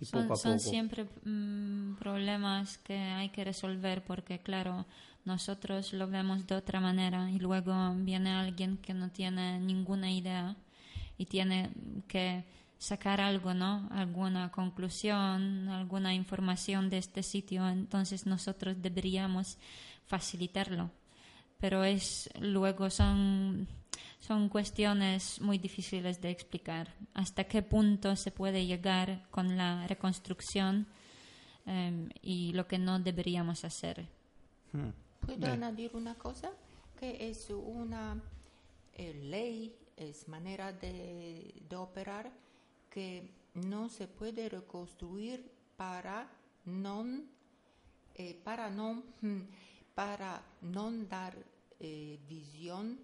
Y son, poco a son poco. siempre mm, problemas que hay que resolver porque, claro, nosotros lo vemos de otra manera y luego viene alguien que no tiene ninguna idea y tiene que sacar algo, ¿no? Alguna conclusión, alguna información de este sitio, entonces nosotros deberíamos facilitarlo. Pero es luego son son cuestiones muy difíciles de explicar. Hasta qué punto se puede llegar con la reconstrucción eh, y lo que no deberíamos hacer. Hmm. ¿Puedo añadir una cosa? Que es una eh, ley, es manera de, de operar que no se puede reconstruir para no eh, para no hmm, [laughs] para no dar eh, visión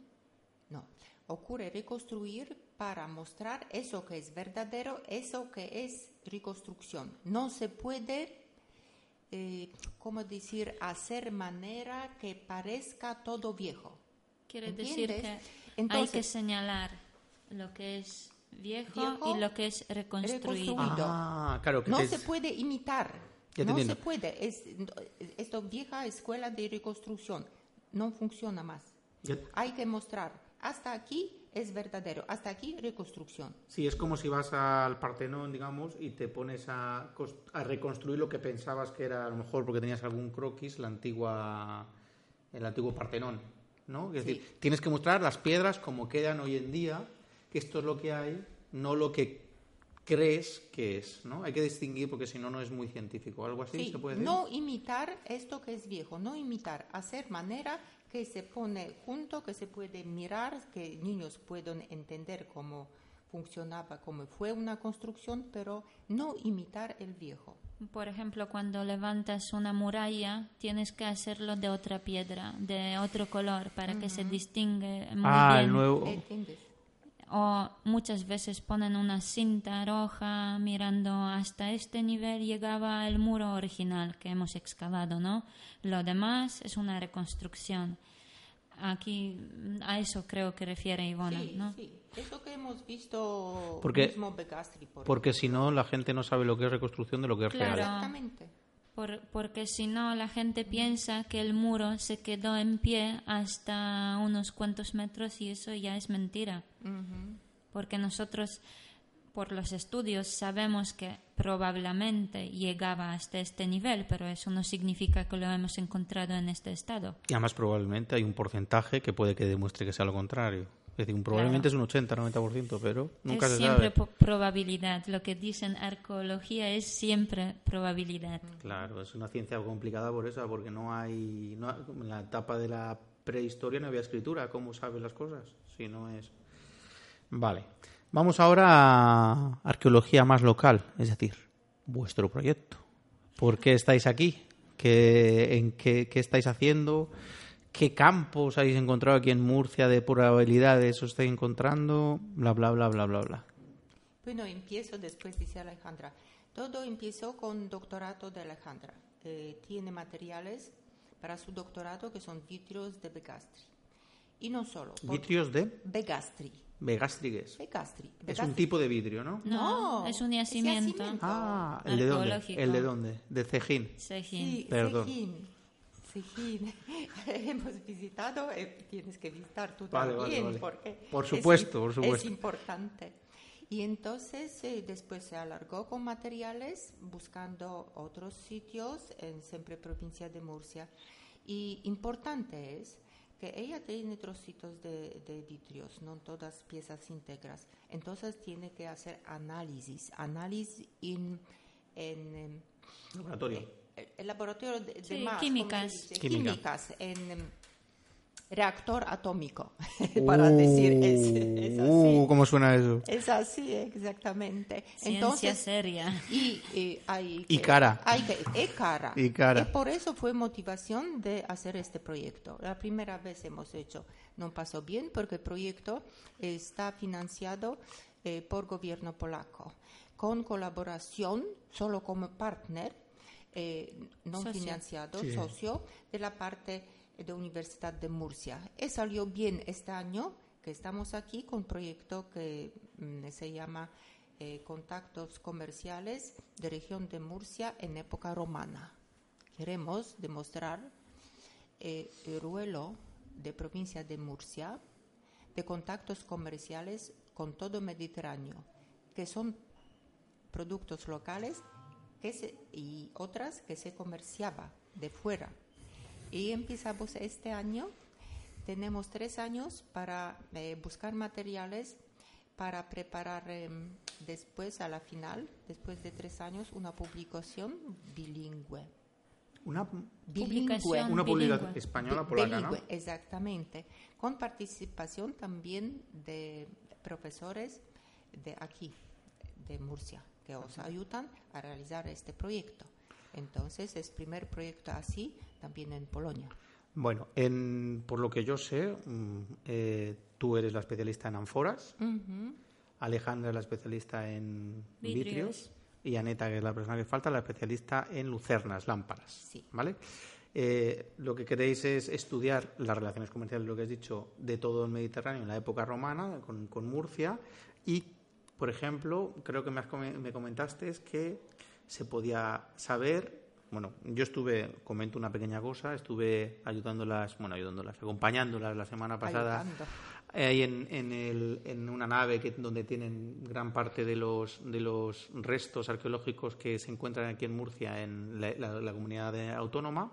no ocurre reconstruir para mostrar eso que es verdadero eso que es reconstrucción no se puede eh, ¿cómo decir? Hacer manera que parezca todo viejo. Quiere decir que hay que señalar lo que es viejo, Viejo, y lo que es reconstruido. reconstruido. Ah, claro, que No se puede imitar. Ya no se puede. Es, esto vieja escuela de reconstrucción no funciona más. ya- Hay que mostrar. Hasta aquí es verdadero. Hasta aquí reconstrucción. Sí, es como si vas al Partenón, digamos, y te pones a, a reconstruir lo que pensabas que era, a lo mejor porque tenías algún croquis, la antigua, el antiguo Partenón, ¿no? Es Sí. decir, tienes que mostrar las piedras como quedan hoy en día, que esto es lo que hay, no lo que crees que es, ¿no? Hay que distinguir porque si no, no es muy científico. ¿Algo así Sí, se puede decir? no imitar esto que es viejo, no imitar, hacer manera que se pone junto, que se puede mirar, que niños puedan entender cómo funcionaba, cómo fue una construcción, pero no imitar el viejo. Por ejemplo, cuando levantas una muralla, tienes que hacerlo de otra piedra, de otro color, para que se distingue muy ah, bien. el nuevo... ¿Entiendes? O muchas veces ponen una cinta roja mirando hasta este nivel llegaba el muro original que hemos excavado, ¿no? Lo demás es una reconstrucción. Aquí a eso creo que refiere Ivona, Sí, ¿no? sí. Eso que hemos visto Porque- mismo Begastri, por Porque si no, la gente no sabe lo que es reconstrucción de lo que es Claro. real. Exactamente. Por- porque si no, la gente piensa que el muro se quedó en pie hasta unos cuantos metros y eso ya es mentira. Porque nosotros, por los estudios, sabemos que probablemente llegaba hasta este nivel, pero eso no significa que lo hemos encontrado en este estado. Y además probablemente hay un porcentaje que puede que demuestre que sea lo contrario. Es decir, un- probablemente Claro. es un 80-90%, pero nunca es se siempre sabe. probabilidad. Lo que dicen arqueología es siempre probabilidad. Claro, es una ciencia complicada por eso, porque no hay... No, en la etapa de la prehistoria no había escritura. ¿Cómo sabes las cosas? Si no es... Vale. Vamos ahora a arqueología más local, es decir, vuestro proyecto. ¿Por qué estáis aquí? ¿Qué, en qué, qué estáis haciendo? ¿Qué campos habéis encontrado aquí en Murcia de probabilidades os estáis encontrando? Bla, bla, bla, bla, bla, bla. Bueno, empiezo después, dice Alejandra. Todo empezó con doctorado de Alejandra. Eh, tiene materiales para su doctorado que son vitrios de Begastri. Y no solo. Vitrios de Begastri. Vegástrigues. Begastri. Es un Begastri. tipo de vidrio, ¿no? No, No, es un es yacimiento. yacimiento. Ah, ¿el de dónde? ¿El de dónde? De Cejín. Sejín. Sí, Perdón. Sejín. [laughs] Hemos visitado, eh, tienes que visitar tú Vale, también, vale. porque Por es supuesto, im- por supuesto. Es importante. Y entonces eh, después se alargó con materiales buscando otros sitios en siempre provincia de Murcia. Y importante es que ella tiene trocitos de, de vitrios, no todas piezas íntegras. Entonces tiene que hacer análisis, análisis en, en em, Laboratorio. el, el laboratorio de, de Sí, más, ¿cómo químicas. dice? Química. Químicas en em, reactor atómico, [laughs] para decir, es, es así. Uh, ¿Cómo suena eso? Es así, exactamente. Ciencia Entonces, seria. y, eh, hay Y que- cara. Hay que, y cara. Y cara. Y por eso fue motivación de hacer este proyecto. La primera vez hemos hecho, no pasó bien porque el proyecto está financiado eh, por gobierno polaco, con colaboración, solo como partner, eh, no Socio. financiado, Sí. socio, de la parte de Universidad de Murcia. Y salió bien este año que estamos aquí con un proyecto que mm, se llama eh, Contactos Comerciales de Región de Murcia en época romana. Queremos demostrar eh, el ruelo de provincia de Murcia de contactos comerciales con todo Mediterráneo, que son productos locales que se- y otras que se comerciaba de fuera. Y empezamos este año. Tenemos tres años para eh, buscar materiales para preparar em, después, a la final, después de tres años, una publicación bilingüe. Una, Publicación una publicación bilingüe. española Bi- polaca, ¿no? bilingüe, Exactamente. Con participación también de profesores de aquí, de Murcia, que os ayudan a realizar este proyecto. Entonces, es primer proyecto así también en Polonia. Bueno, en, por lo que yo sé, mm, eh, tú eres la especialista en ánforas, Alejandra es la especialista en Vidrios. vidrios y Aneta, que es la persona que falta, la especialista en lucernas, lámparas. Sí. ¿Vale? Eh, lo que queréis es estudiar las relaciones comerciales, lo que has dicho, de todo el Mediterráneo en la época romana, con, con Murcia, y, por ejemplo, creo que me, has me comentaste es que se podía saber, bueno, yo estuve, comento una pequeña cosa, estuve ayudándolas, bueno, ayudándolas, acompañándolas la semana pasada ahí en, en, el- en una nave que, donde tienen gran parte de los, de los restos arqueológicos que se encuentran aquí en Murcia, en la, la- la comunidad autónoma.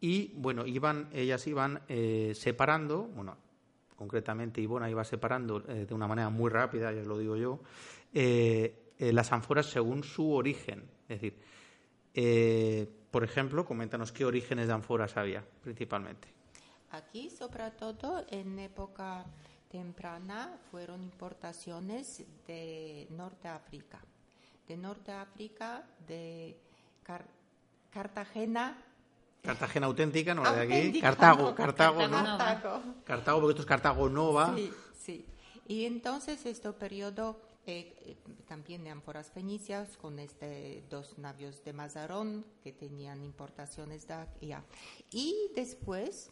Y bueno, iban, ellas iban eh, separando, bueno, concretamente Ivona iba separando eh, de una manera muy rápida, ya lo digo yo, eh, eh, las ánforas según su origen. Es decir, por ejemplo, coméntanos qué orígenes de ánforas había principalmente. Aquí, sobre todo en época temprana, fueron importaciones de Norte África. De Norte África, de Car- Cartagena. Cartagena auténtica, no la de aquí. Cartago, no, Cartago, Cartago ¿no? no. Cartago. Cartago, porque esto es Cartago Nova. Sí, sí. Y entonces este periodo eh, eh, también de ánforas fenicias con este dos navios de Mazarón que tenían importaciones de allá. Y después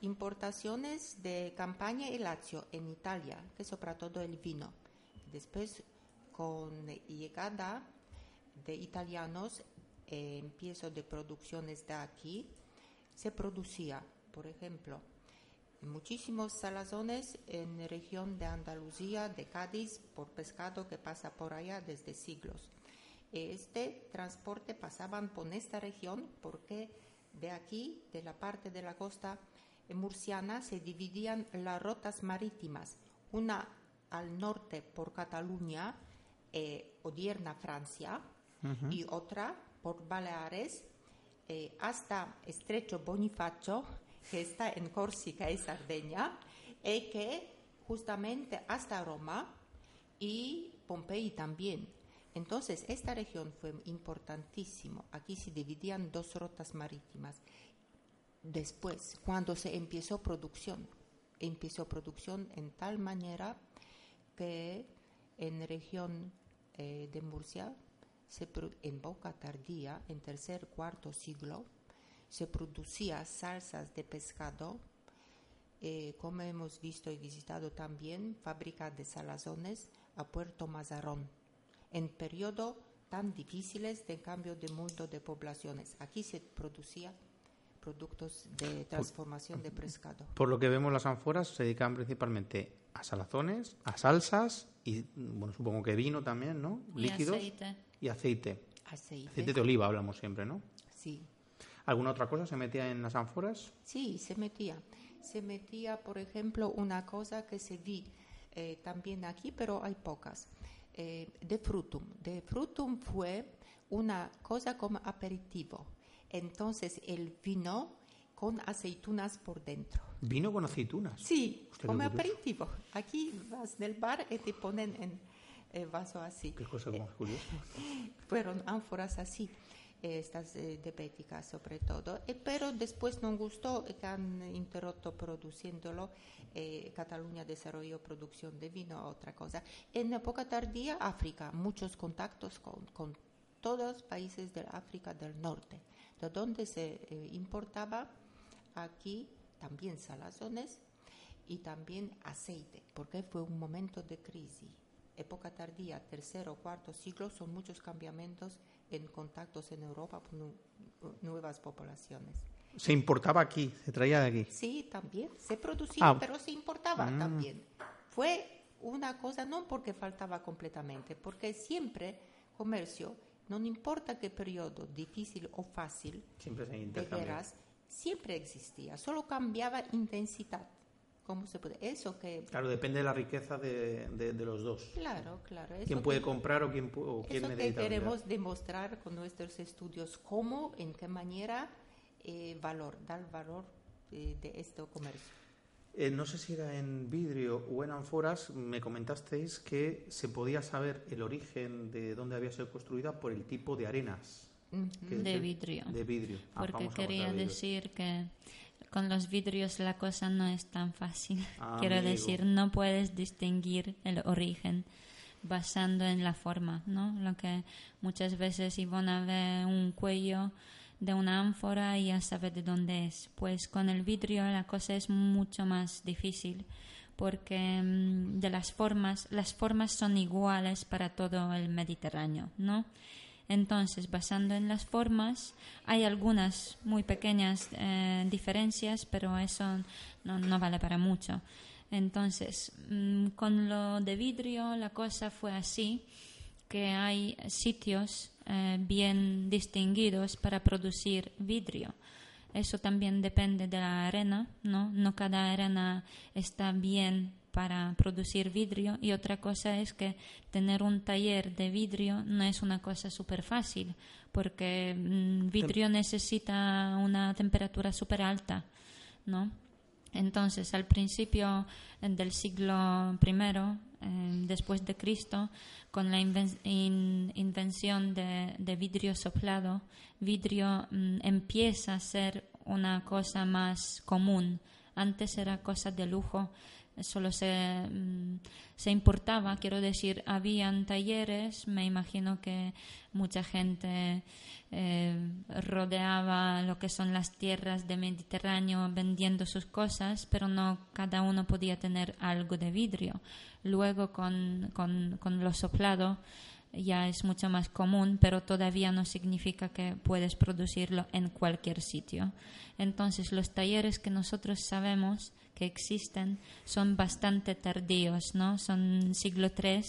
importaciones de Campaña y Lazio en Italia, que sobre todo el vino. Después con llegada de italianos, eh, empiezo de producciones de aquí, se producía, por ejemplo, muchísimos salazones en la región de Andalucía, de Cádiz, por pescado que pasa por allá desde siglos. Este transporte pasaban por esta región porque de aquí, de la parte de la costa murciana, se dividían las rutas marítimas, una al norte por Cataluña, eh, odierna Francia, y otra por Baleares eh, hasta Estrecho Bonifacio, que está en Córcega y Sardeña, y que justamente hasta Roma y Pompey también. Entonces, esta región fue importantísimo. Aquí se dividían dos rutas marítimas. Después, cuando se empezó producción, empezó producción en tal manera que en región eh, de Murcia, se en Boca Tardía, en tercer cuarto siglo, se producía salsas de pescado, eh, como hemos visto y visitado también, fábrica de salazones a Puerto Mazarón, en periodo tan difíciles de cambio de mundo de poblaciones. Aquí se producía productos de transformación de pescado. Por lo que vemos, las ánforas se dedican principalmente a salazones, a salsas y, bueno, supongo que vino también, ¿no? Y Líquidos aceite. y aceite. Aceite. Aceite de oliva hablamos siempre, ¿no? Sí. ¿Alguna otra cosa se metía en las ánforas? Sí, se metía. Se metía, por ejemplo, una cosa que se vi eh, también aquí, pero hay pocas, eh, de frutum. De frutum fue una cosa como aperitivo. Entonces, el vino con aceitunas por dentro. Vino con aceitunas. Sí, qué como aperitivo. Aquí vas del bar y te ponen en el vaso así. Qué cosa más curiosa. [laughs] Fueron ánforas así, eh, estas eh, diabéticas sobre todo, Eh, pero después no gustó eh, que han interrotto produciéndolo. eh, Cataluña desarrolló producción de vino, otra cosa. En época tardía, África, muchos contactos con, con todos los países del África del Norte, de donde se eh, importaba aquí también salazones y también aceite, porque fue un momento de crisis. Época tardía, tercero, cuarto siglo, son muchos cambiamientos en contactos en Europa con nu- nuevas poblaciones. Se importaba aquí, se traía de aquí. Sí, también se producía, Ah. pero se importaba también. Fue una cosa no porque faltaba completamente, porque siempre comercio, no importa qué periodo, difícil o fácil, Siempre se de guerras, siempre existía, solo cambiaba intensidad. ¿Cómo se puede? Eso que, Claro, depende de la riqueza de, de- de los dos. claro, claro. Eso ¿Quién puede que- comprar o quién, o quién Eso que necesita queremos demostrar con nuestros estudios, cómo, en qué manera eh, valor, dar valor eh, de este comercio. Eh, no sé si era en vidrio o en ánforas, me comentasteis que se podía saber el origen de dónde había sido construida por el tipo de arenas. De vidrio. De vidrio. Ah, Porque vamos a quería vidrio. decir que con los vidrios la cosa no es tan fácil. Ah, [laughs] Quiero amigo. decir, no puedes distinguir el origen basando en la forma, ¿no? Lo que muchas veces Ivona ve un cuello de una ánfora y ya sabe de dónde es. Pues con el vidrio la cosa es mucho más difícil porque mm, de las formas, las formas son iguales para todo el Mediterráneo, ¿no? Entonces, basando en las formas, hay algunas muy pequeñas eh, diferencias, pero eso no, vale para mucho. Entonces, mm, con lo de vidrio la cosa fue así, que hay sitios eh, bien distinguidos para producir vidrio. Eso también depende de la arena, ¿no? No cada arena está bien para producir vidrio y otra cosa es que tener un taller de vidrio no es una cosa súper fácil porque mm, vidrio necesita una temperatura súper alta, ¿no? Entonces, al principio del siglo I, eh, después de Cristo, con la inven- in- invención de, de vidrio soplado, vidrio mm, empieza a ser una cosa más común. Antes era cosa de lujo, solo se, mm, se importaba, quiero decir, habían talleres, me imagino que mucha gente eh, rodeaba lo que son las tierras del Mediterráneo vendiendo sus cosas, pero no cada uno podía tener algo de vidrio. Luego con, con, con lo soplado ya es mucho más común, pero todavía no significa que puedes producirlo en cualquier sitio. Entonces, los talleres que nosotros sabemos que existen son bastante tardíos, ¿no? Son siglo III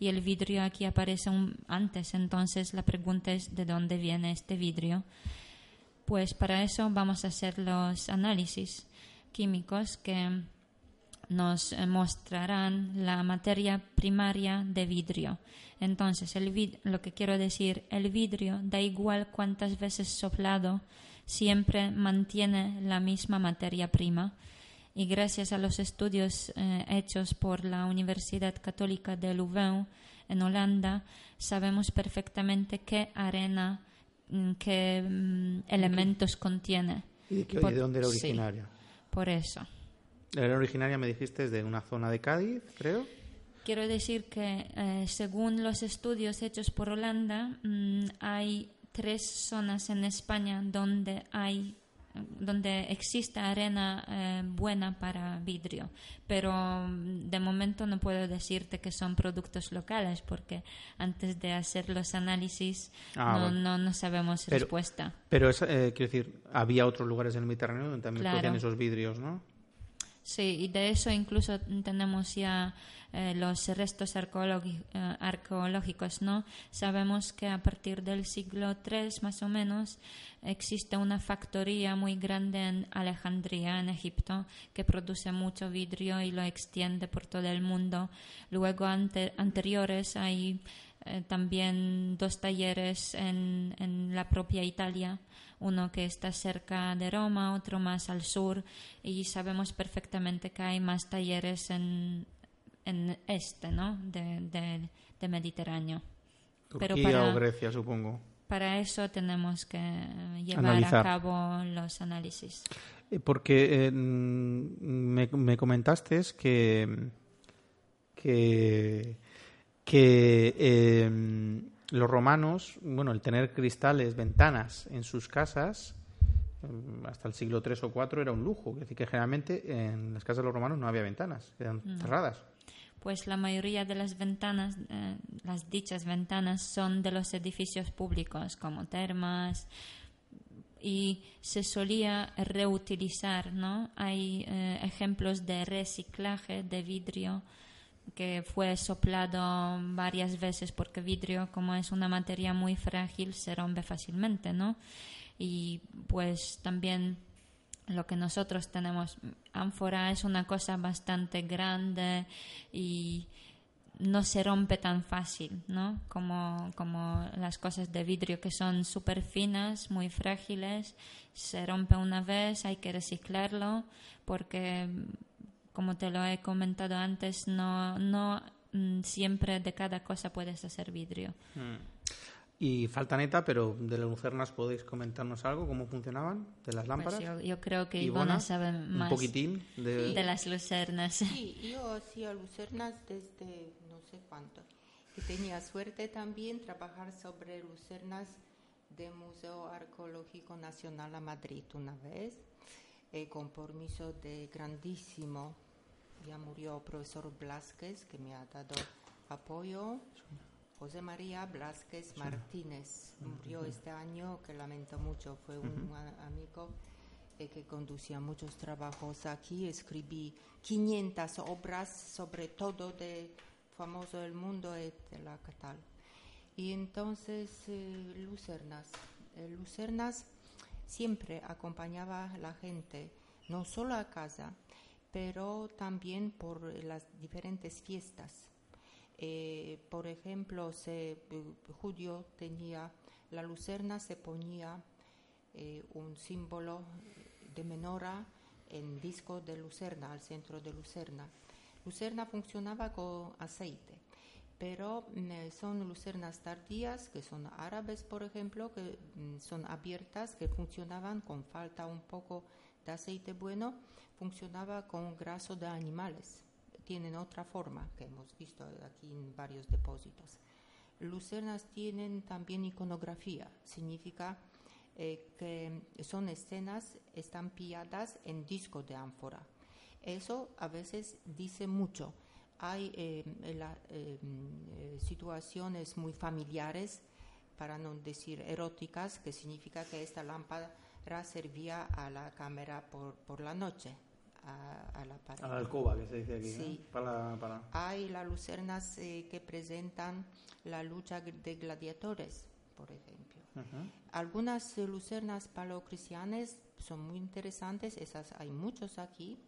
y el vidrio aquí aparece antes. Entonces, la pregunta es de dónde viene este vidrio. Pues para eso vamos a hacer los análisis químicos que nos eh, mostrarán la materia primaria de vidrio. Entonces, el vid- lo que quiero decir, el vidrio, da igual cuántas veces soplado, siempre mantiene la misma materia prima. Y gracias a los estudios eh, hechos por la Universidad Católica de Leuven en Holanda, sabemos perfectamente qué arena, mm, qué mm, elementos contiene. ¿Y de, qué- Por- y de dónde era sí. originaria? Por eso. Era originaria, me dijiste, de una zona de Cádiz, creo. Quiero decir que eh, según los estudios hechos por Holanda, mm, hay tres zonas en España donde hay donde existe arena eh, buena para vidrio, pero mm, de momento no puedo decirte que son productos locales porque antes de hacer los análisis Ah, no, vale. no, no sabemos Pero- respuesta. Pero, es, eh, quiero decir, había otros lugares en el Mediterráneo donde también Claro. producían esos vidrios, ¿no? Sí, y de eso incluso tenemos ya eh, los restos eh, arqueológicos, ¿no? Sabemos que a partir del siglo III, más o menos, existe una factoría muy grande en Alejandría, en Egipto, que produce mucho vidrio y lo extiende por todo el mundo. Luego, ante- anteriores, hay eh, también dos talleres en la propia Italia, uno que está cerca de Roma, otro más al sur, y sabemos perfectamente que hay más talleres en, en este, ¿no? De, de- de Mediterráneo. Pero para- o Grecia, supongo. Para eso tenemos que llevar Analizar. a cabo los análisis. Eh, Porque eh, mm, me, me comentaste que, que, que eh, los romanos, bueno, el tener cristales, ventanas en sus casas, eh, hasta el siglo III o IV era un lujo. Es decir, que generalmente en las casas de los romanos no había ventanas, eran cerradas. Pues la mayoría de las ventanas, eh, las dichas ventanas, son de los edificios públicos, como termas, y se solía reutilizar, ¿no? Hay eh, ejemplos de reciclaje de vidrio que fue soplado varias veces porque vidrio, como es una materia muy frágil, se rompe fácilmente, ¿no? Y pues también lo que nosotros tenemos, ánfora es una cosa bastante grande y no se rompe tan fácil, ¿no? Como, como las cosas de vidrio que son súper finas, muy frágiles, se rompe una vez, hay que reciclarlo porque, como te lo he comentado antes, no, no mm, siempre de cada cosa puedes hacer vidrio. Y falta neta, pero de las lucernas podéis comentarnos algo, cómo funcionaban, de las Pues lámparas. yo, yo creo que Ivona, Ivona sabe un más poquitín de... de las lucernas. Sí, yo hacía lucernas desde no sé cuánto. Y tenía suerte también trabajar sobre lucernas del Museo Arqueológico Nacional a Madrid una vez, eh, con permiso de grandísimo, ya murió profesor Blasquez, que me ha dado apoyo. José María Blasquez Martínez murió este año, que lamento mucho, fue un amigo eh, que conducía muchos trabajos aquí. Escribí 500 obras sobre todo de famoso del mundo y de la catal. Y entonces, eh, lucernas. Eh, lucernas siempre acompañaba a la gente, no solo a casa, pero también por las diferentes fiestas. Eh, por ejemplo, se, eh, judío tenía la lucerna, se ponía eh, un símbolo de menora en disco de lucerna, al centro de lucerna. Lucerna funcionaba con aceite, pero mm, son lucernas tardías, que son árabes, por ejemplo, que mm, son abiertas, que funcionaban con falta un poco de aceite bueno, funcionaba con graso de animales. Tienen otra forma que hemos visto aquí en varios depósitos. Lucernas tienen también iconografía, significa eh, que son escenas estampilladas en disco de ánfora. Eso a veces dice mucho. Hay eh, la, eh, situaciones muy familiares, para no decir eróticas, que significa que esta lámpara servía a la cámara por, por la noche. A, la a, la alcoba que se dice aquí. Sí. Para, para... Hay las lucernas que presentan la lucha de gladiadores, por ejemplo. Algunas lucernas paleocristianas son muy interesantes, esas hay muchos aquí,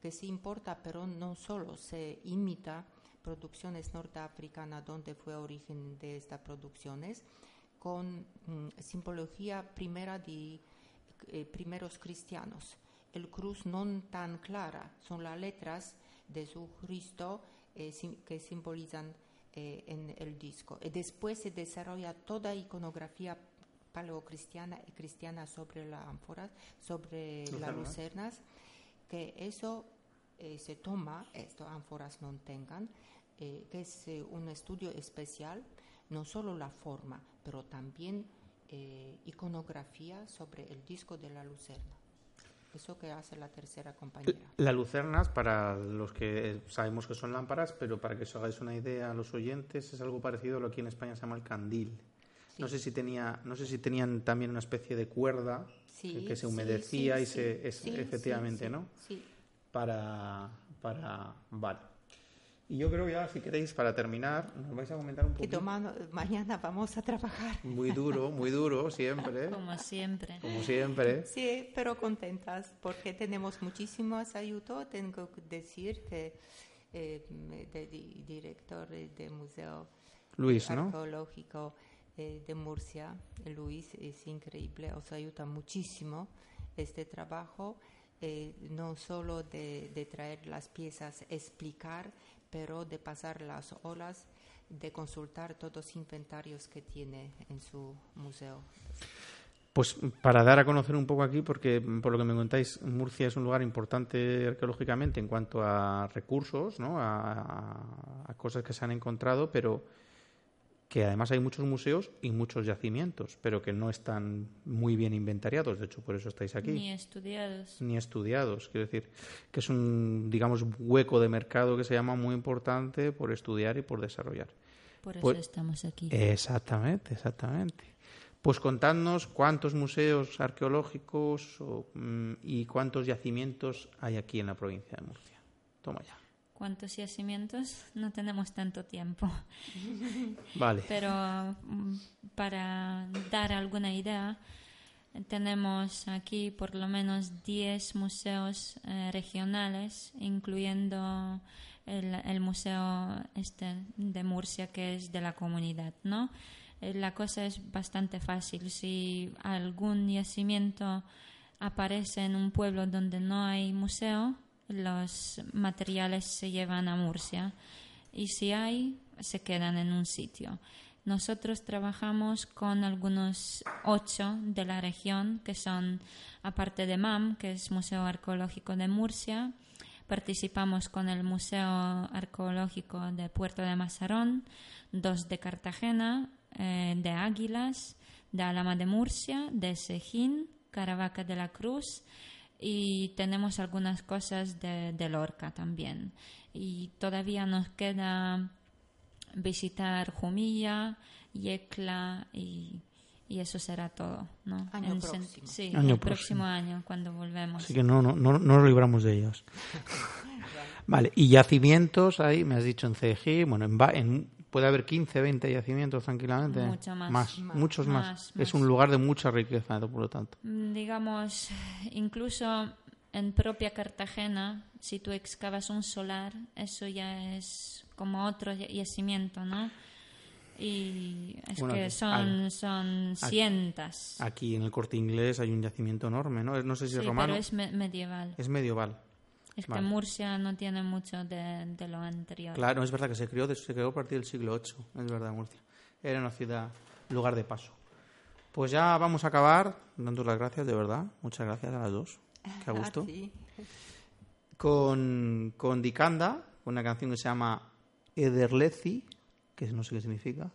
que se importa, pero no solo se imita producciones norteafricanas donde fue origen de estas producciones, con mm, simbología primera de eh, primeros cristianos. El cruz no tan clara, son las letras de su Cristo eh, que simbolizan eh, en el disco. Y después se desarrolla toda iconografía paleocristiana y cristiana sobre las ánforas, sobre las lucernas, que eso se toma, estas ánforas no tengan, que es un estudio especial, no solo la forma, pero también iconografía sobre el disco de la lucerna. Eso que hace la tercera compañera. Las lucernas, para los que sabemos que son lámparas, pero para que os hagáis una idea a los oyentes, es algo parecido a lo que en España se llama el candil. No sé si tenía, no sé si tenían también una especie de cuerda que, se humedecía y se efectivamente, ¿no? Sí. Para, para, vale. Y yo creo ya, si queréis, para terminar, nos vais a comentar un poco. Que mañana vamos a trabajar. Muy duro, muy duro, siempre. [laughs] Como siempre. Como siempre. Sí, pero contentas porque tenemos muchísimas ayudas. Tengo que decir que eh, el director del Museo Luis, Arqueológico eh, de Murcia, Luis, es increíble, os ayuda muchísimo este trabajo. Eh, no solo de, de traer las piezas, explicar, pero de pasar las olas, de consultar todos los inventarios que tiene en su museo. Pues para dar a conocer un poco aquí, porque por lo que me contáis, Murcia es un lugar importante arqueológicamente en cuanto a recursos, ¿no? a cosas que se han encontrado, pero que además hay muchos museos y muchos yacimientos, pero que no están muy bien inventariados, de hecho por eso estáis aquí. Ni estudiados. Ni estudiados, quiero decir, que es un, digamos, hueco de mercado que se llama muy importante por estudiar y por desarrollar. Por eso pues estamos aquí. Exactamente, exactamente. Pues contadnos cuántos museos arqueológicos mm, y cuántos yacimientos hay aquí en la provincia de Murcia. Toma ya cuántos yacimientos, no tenemos tanto tiempo. [laughs] Vale. Pero mm, para dar alguna idea, tenemos aquí por lo menos 10 museos eh, regionales, incluyendo el, museo este de Murcia, que es de la comunidad, ¿no? Eh, la cosa es bastante fácil. Si algún yacimiento aparece en un pueblo donde no hay museo, los materiales se llevan a Murcia y si hay, se quedan en un sitio. Nosotros trabajamos con algunos ocho de la región, que son, aparte de MAM, que es Museo Arqueológico de Murcia, participamos con el Museo Arqueológico de Puerto de Mazarón, dos de Cartagena, eh, de Águilas, de Alama de Murcia, de Sejín, Caravaca de la Cruz, y tenemos algunas cosas de, Lorca también. Y todavía nos queda visitar Jumilla, Yecla y, y eso será todo. ¿no? Año próximo. Sí, el próximo. año cuando volvemos. Así que no, no, no, nos libramos de ellos. [laughs] vale, y yacimientos ahí, me has dicho en CG, bueno, en, en puede haber 15, 20 yacimientos tranquilamente. Mucho más. Más, Más. muchos más. Más, Es un lugar de mucha riqueza, por lo tanto. Mm, digamos, incluso en propia Cartagena, si tú excavas un solar, eso ya es como otro ya- yacimiento, ¿no? Y es Bueno, que aquí- son, al- son cientas. Aquí en el corte inglés hay un yacimiento enorme, ¿no? No sé si Sí, es romano. pero es me- medieval. Es medieval. Es vale. que Murcia no tiene mucho de, de lo anterior. Claro, es verdad que se creó, de- se creó a partir del siglo VIII. Es verdad, Murcia. Era una ciudad, lugar de paso. Pues ya vamos a acabar dando las gracias, de verdad. Muchas gracias a las dos. Qué gusto. Ah, sí. Con, con Dicanda, una canción que se llama Ederlezi, que no sé qué significa.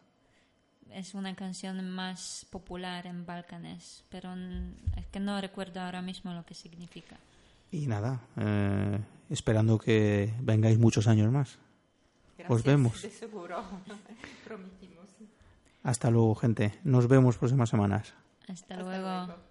Es una canción más popular en Balcanes, pero es que no recuerdo ahora mismo lo que significa. Y nada, eh, esperando que vengáis muchos años más. Os vemos. De seguro. [laughs] Prometimos. Hasta luego, gente. Nos vemos próximas semanas. Hasta, Hasta luego. luego.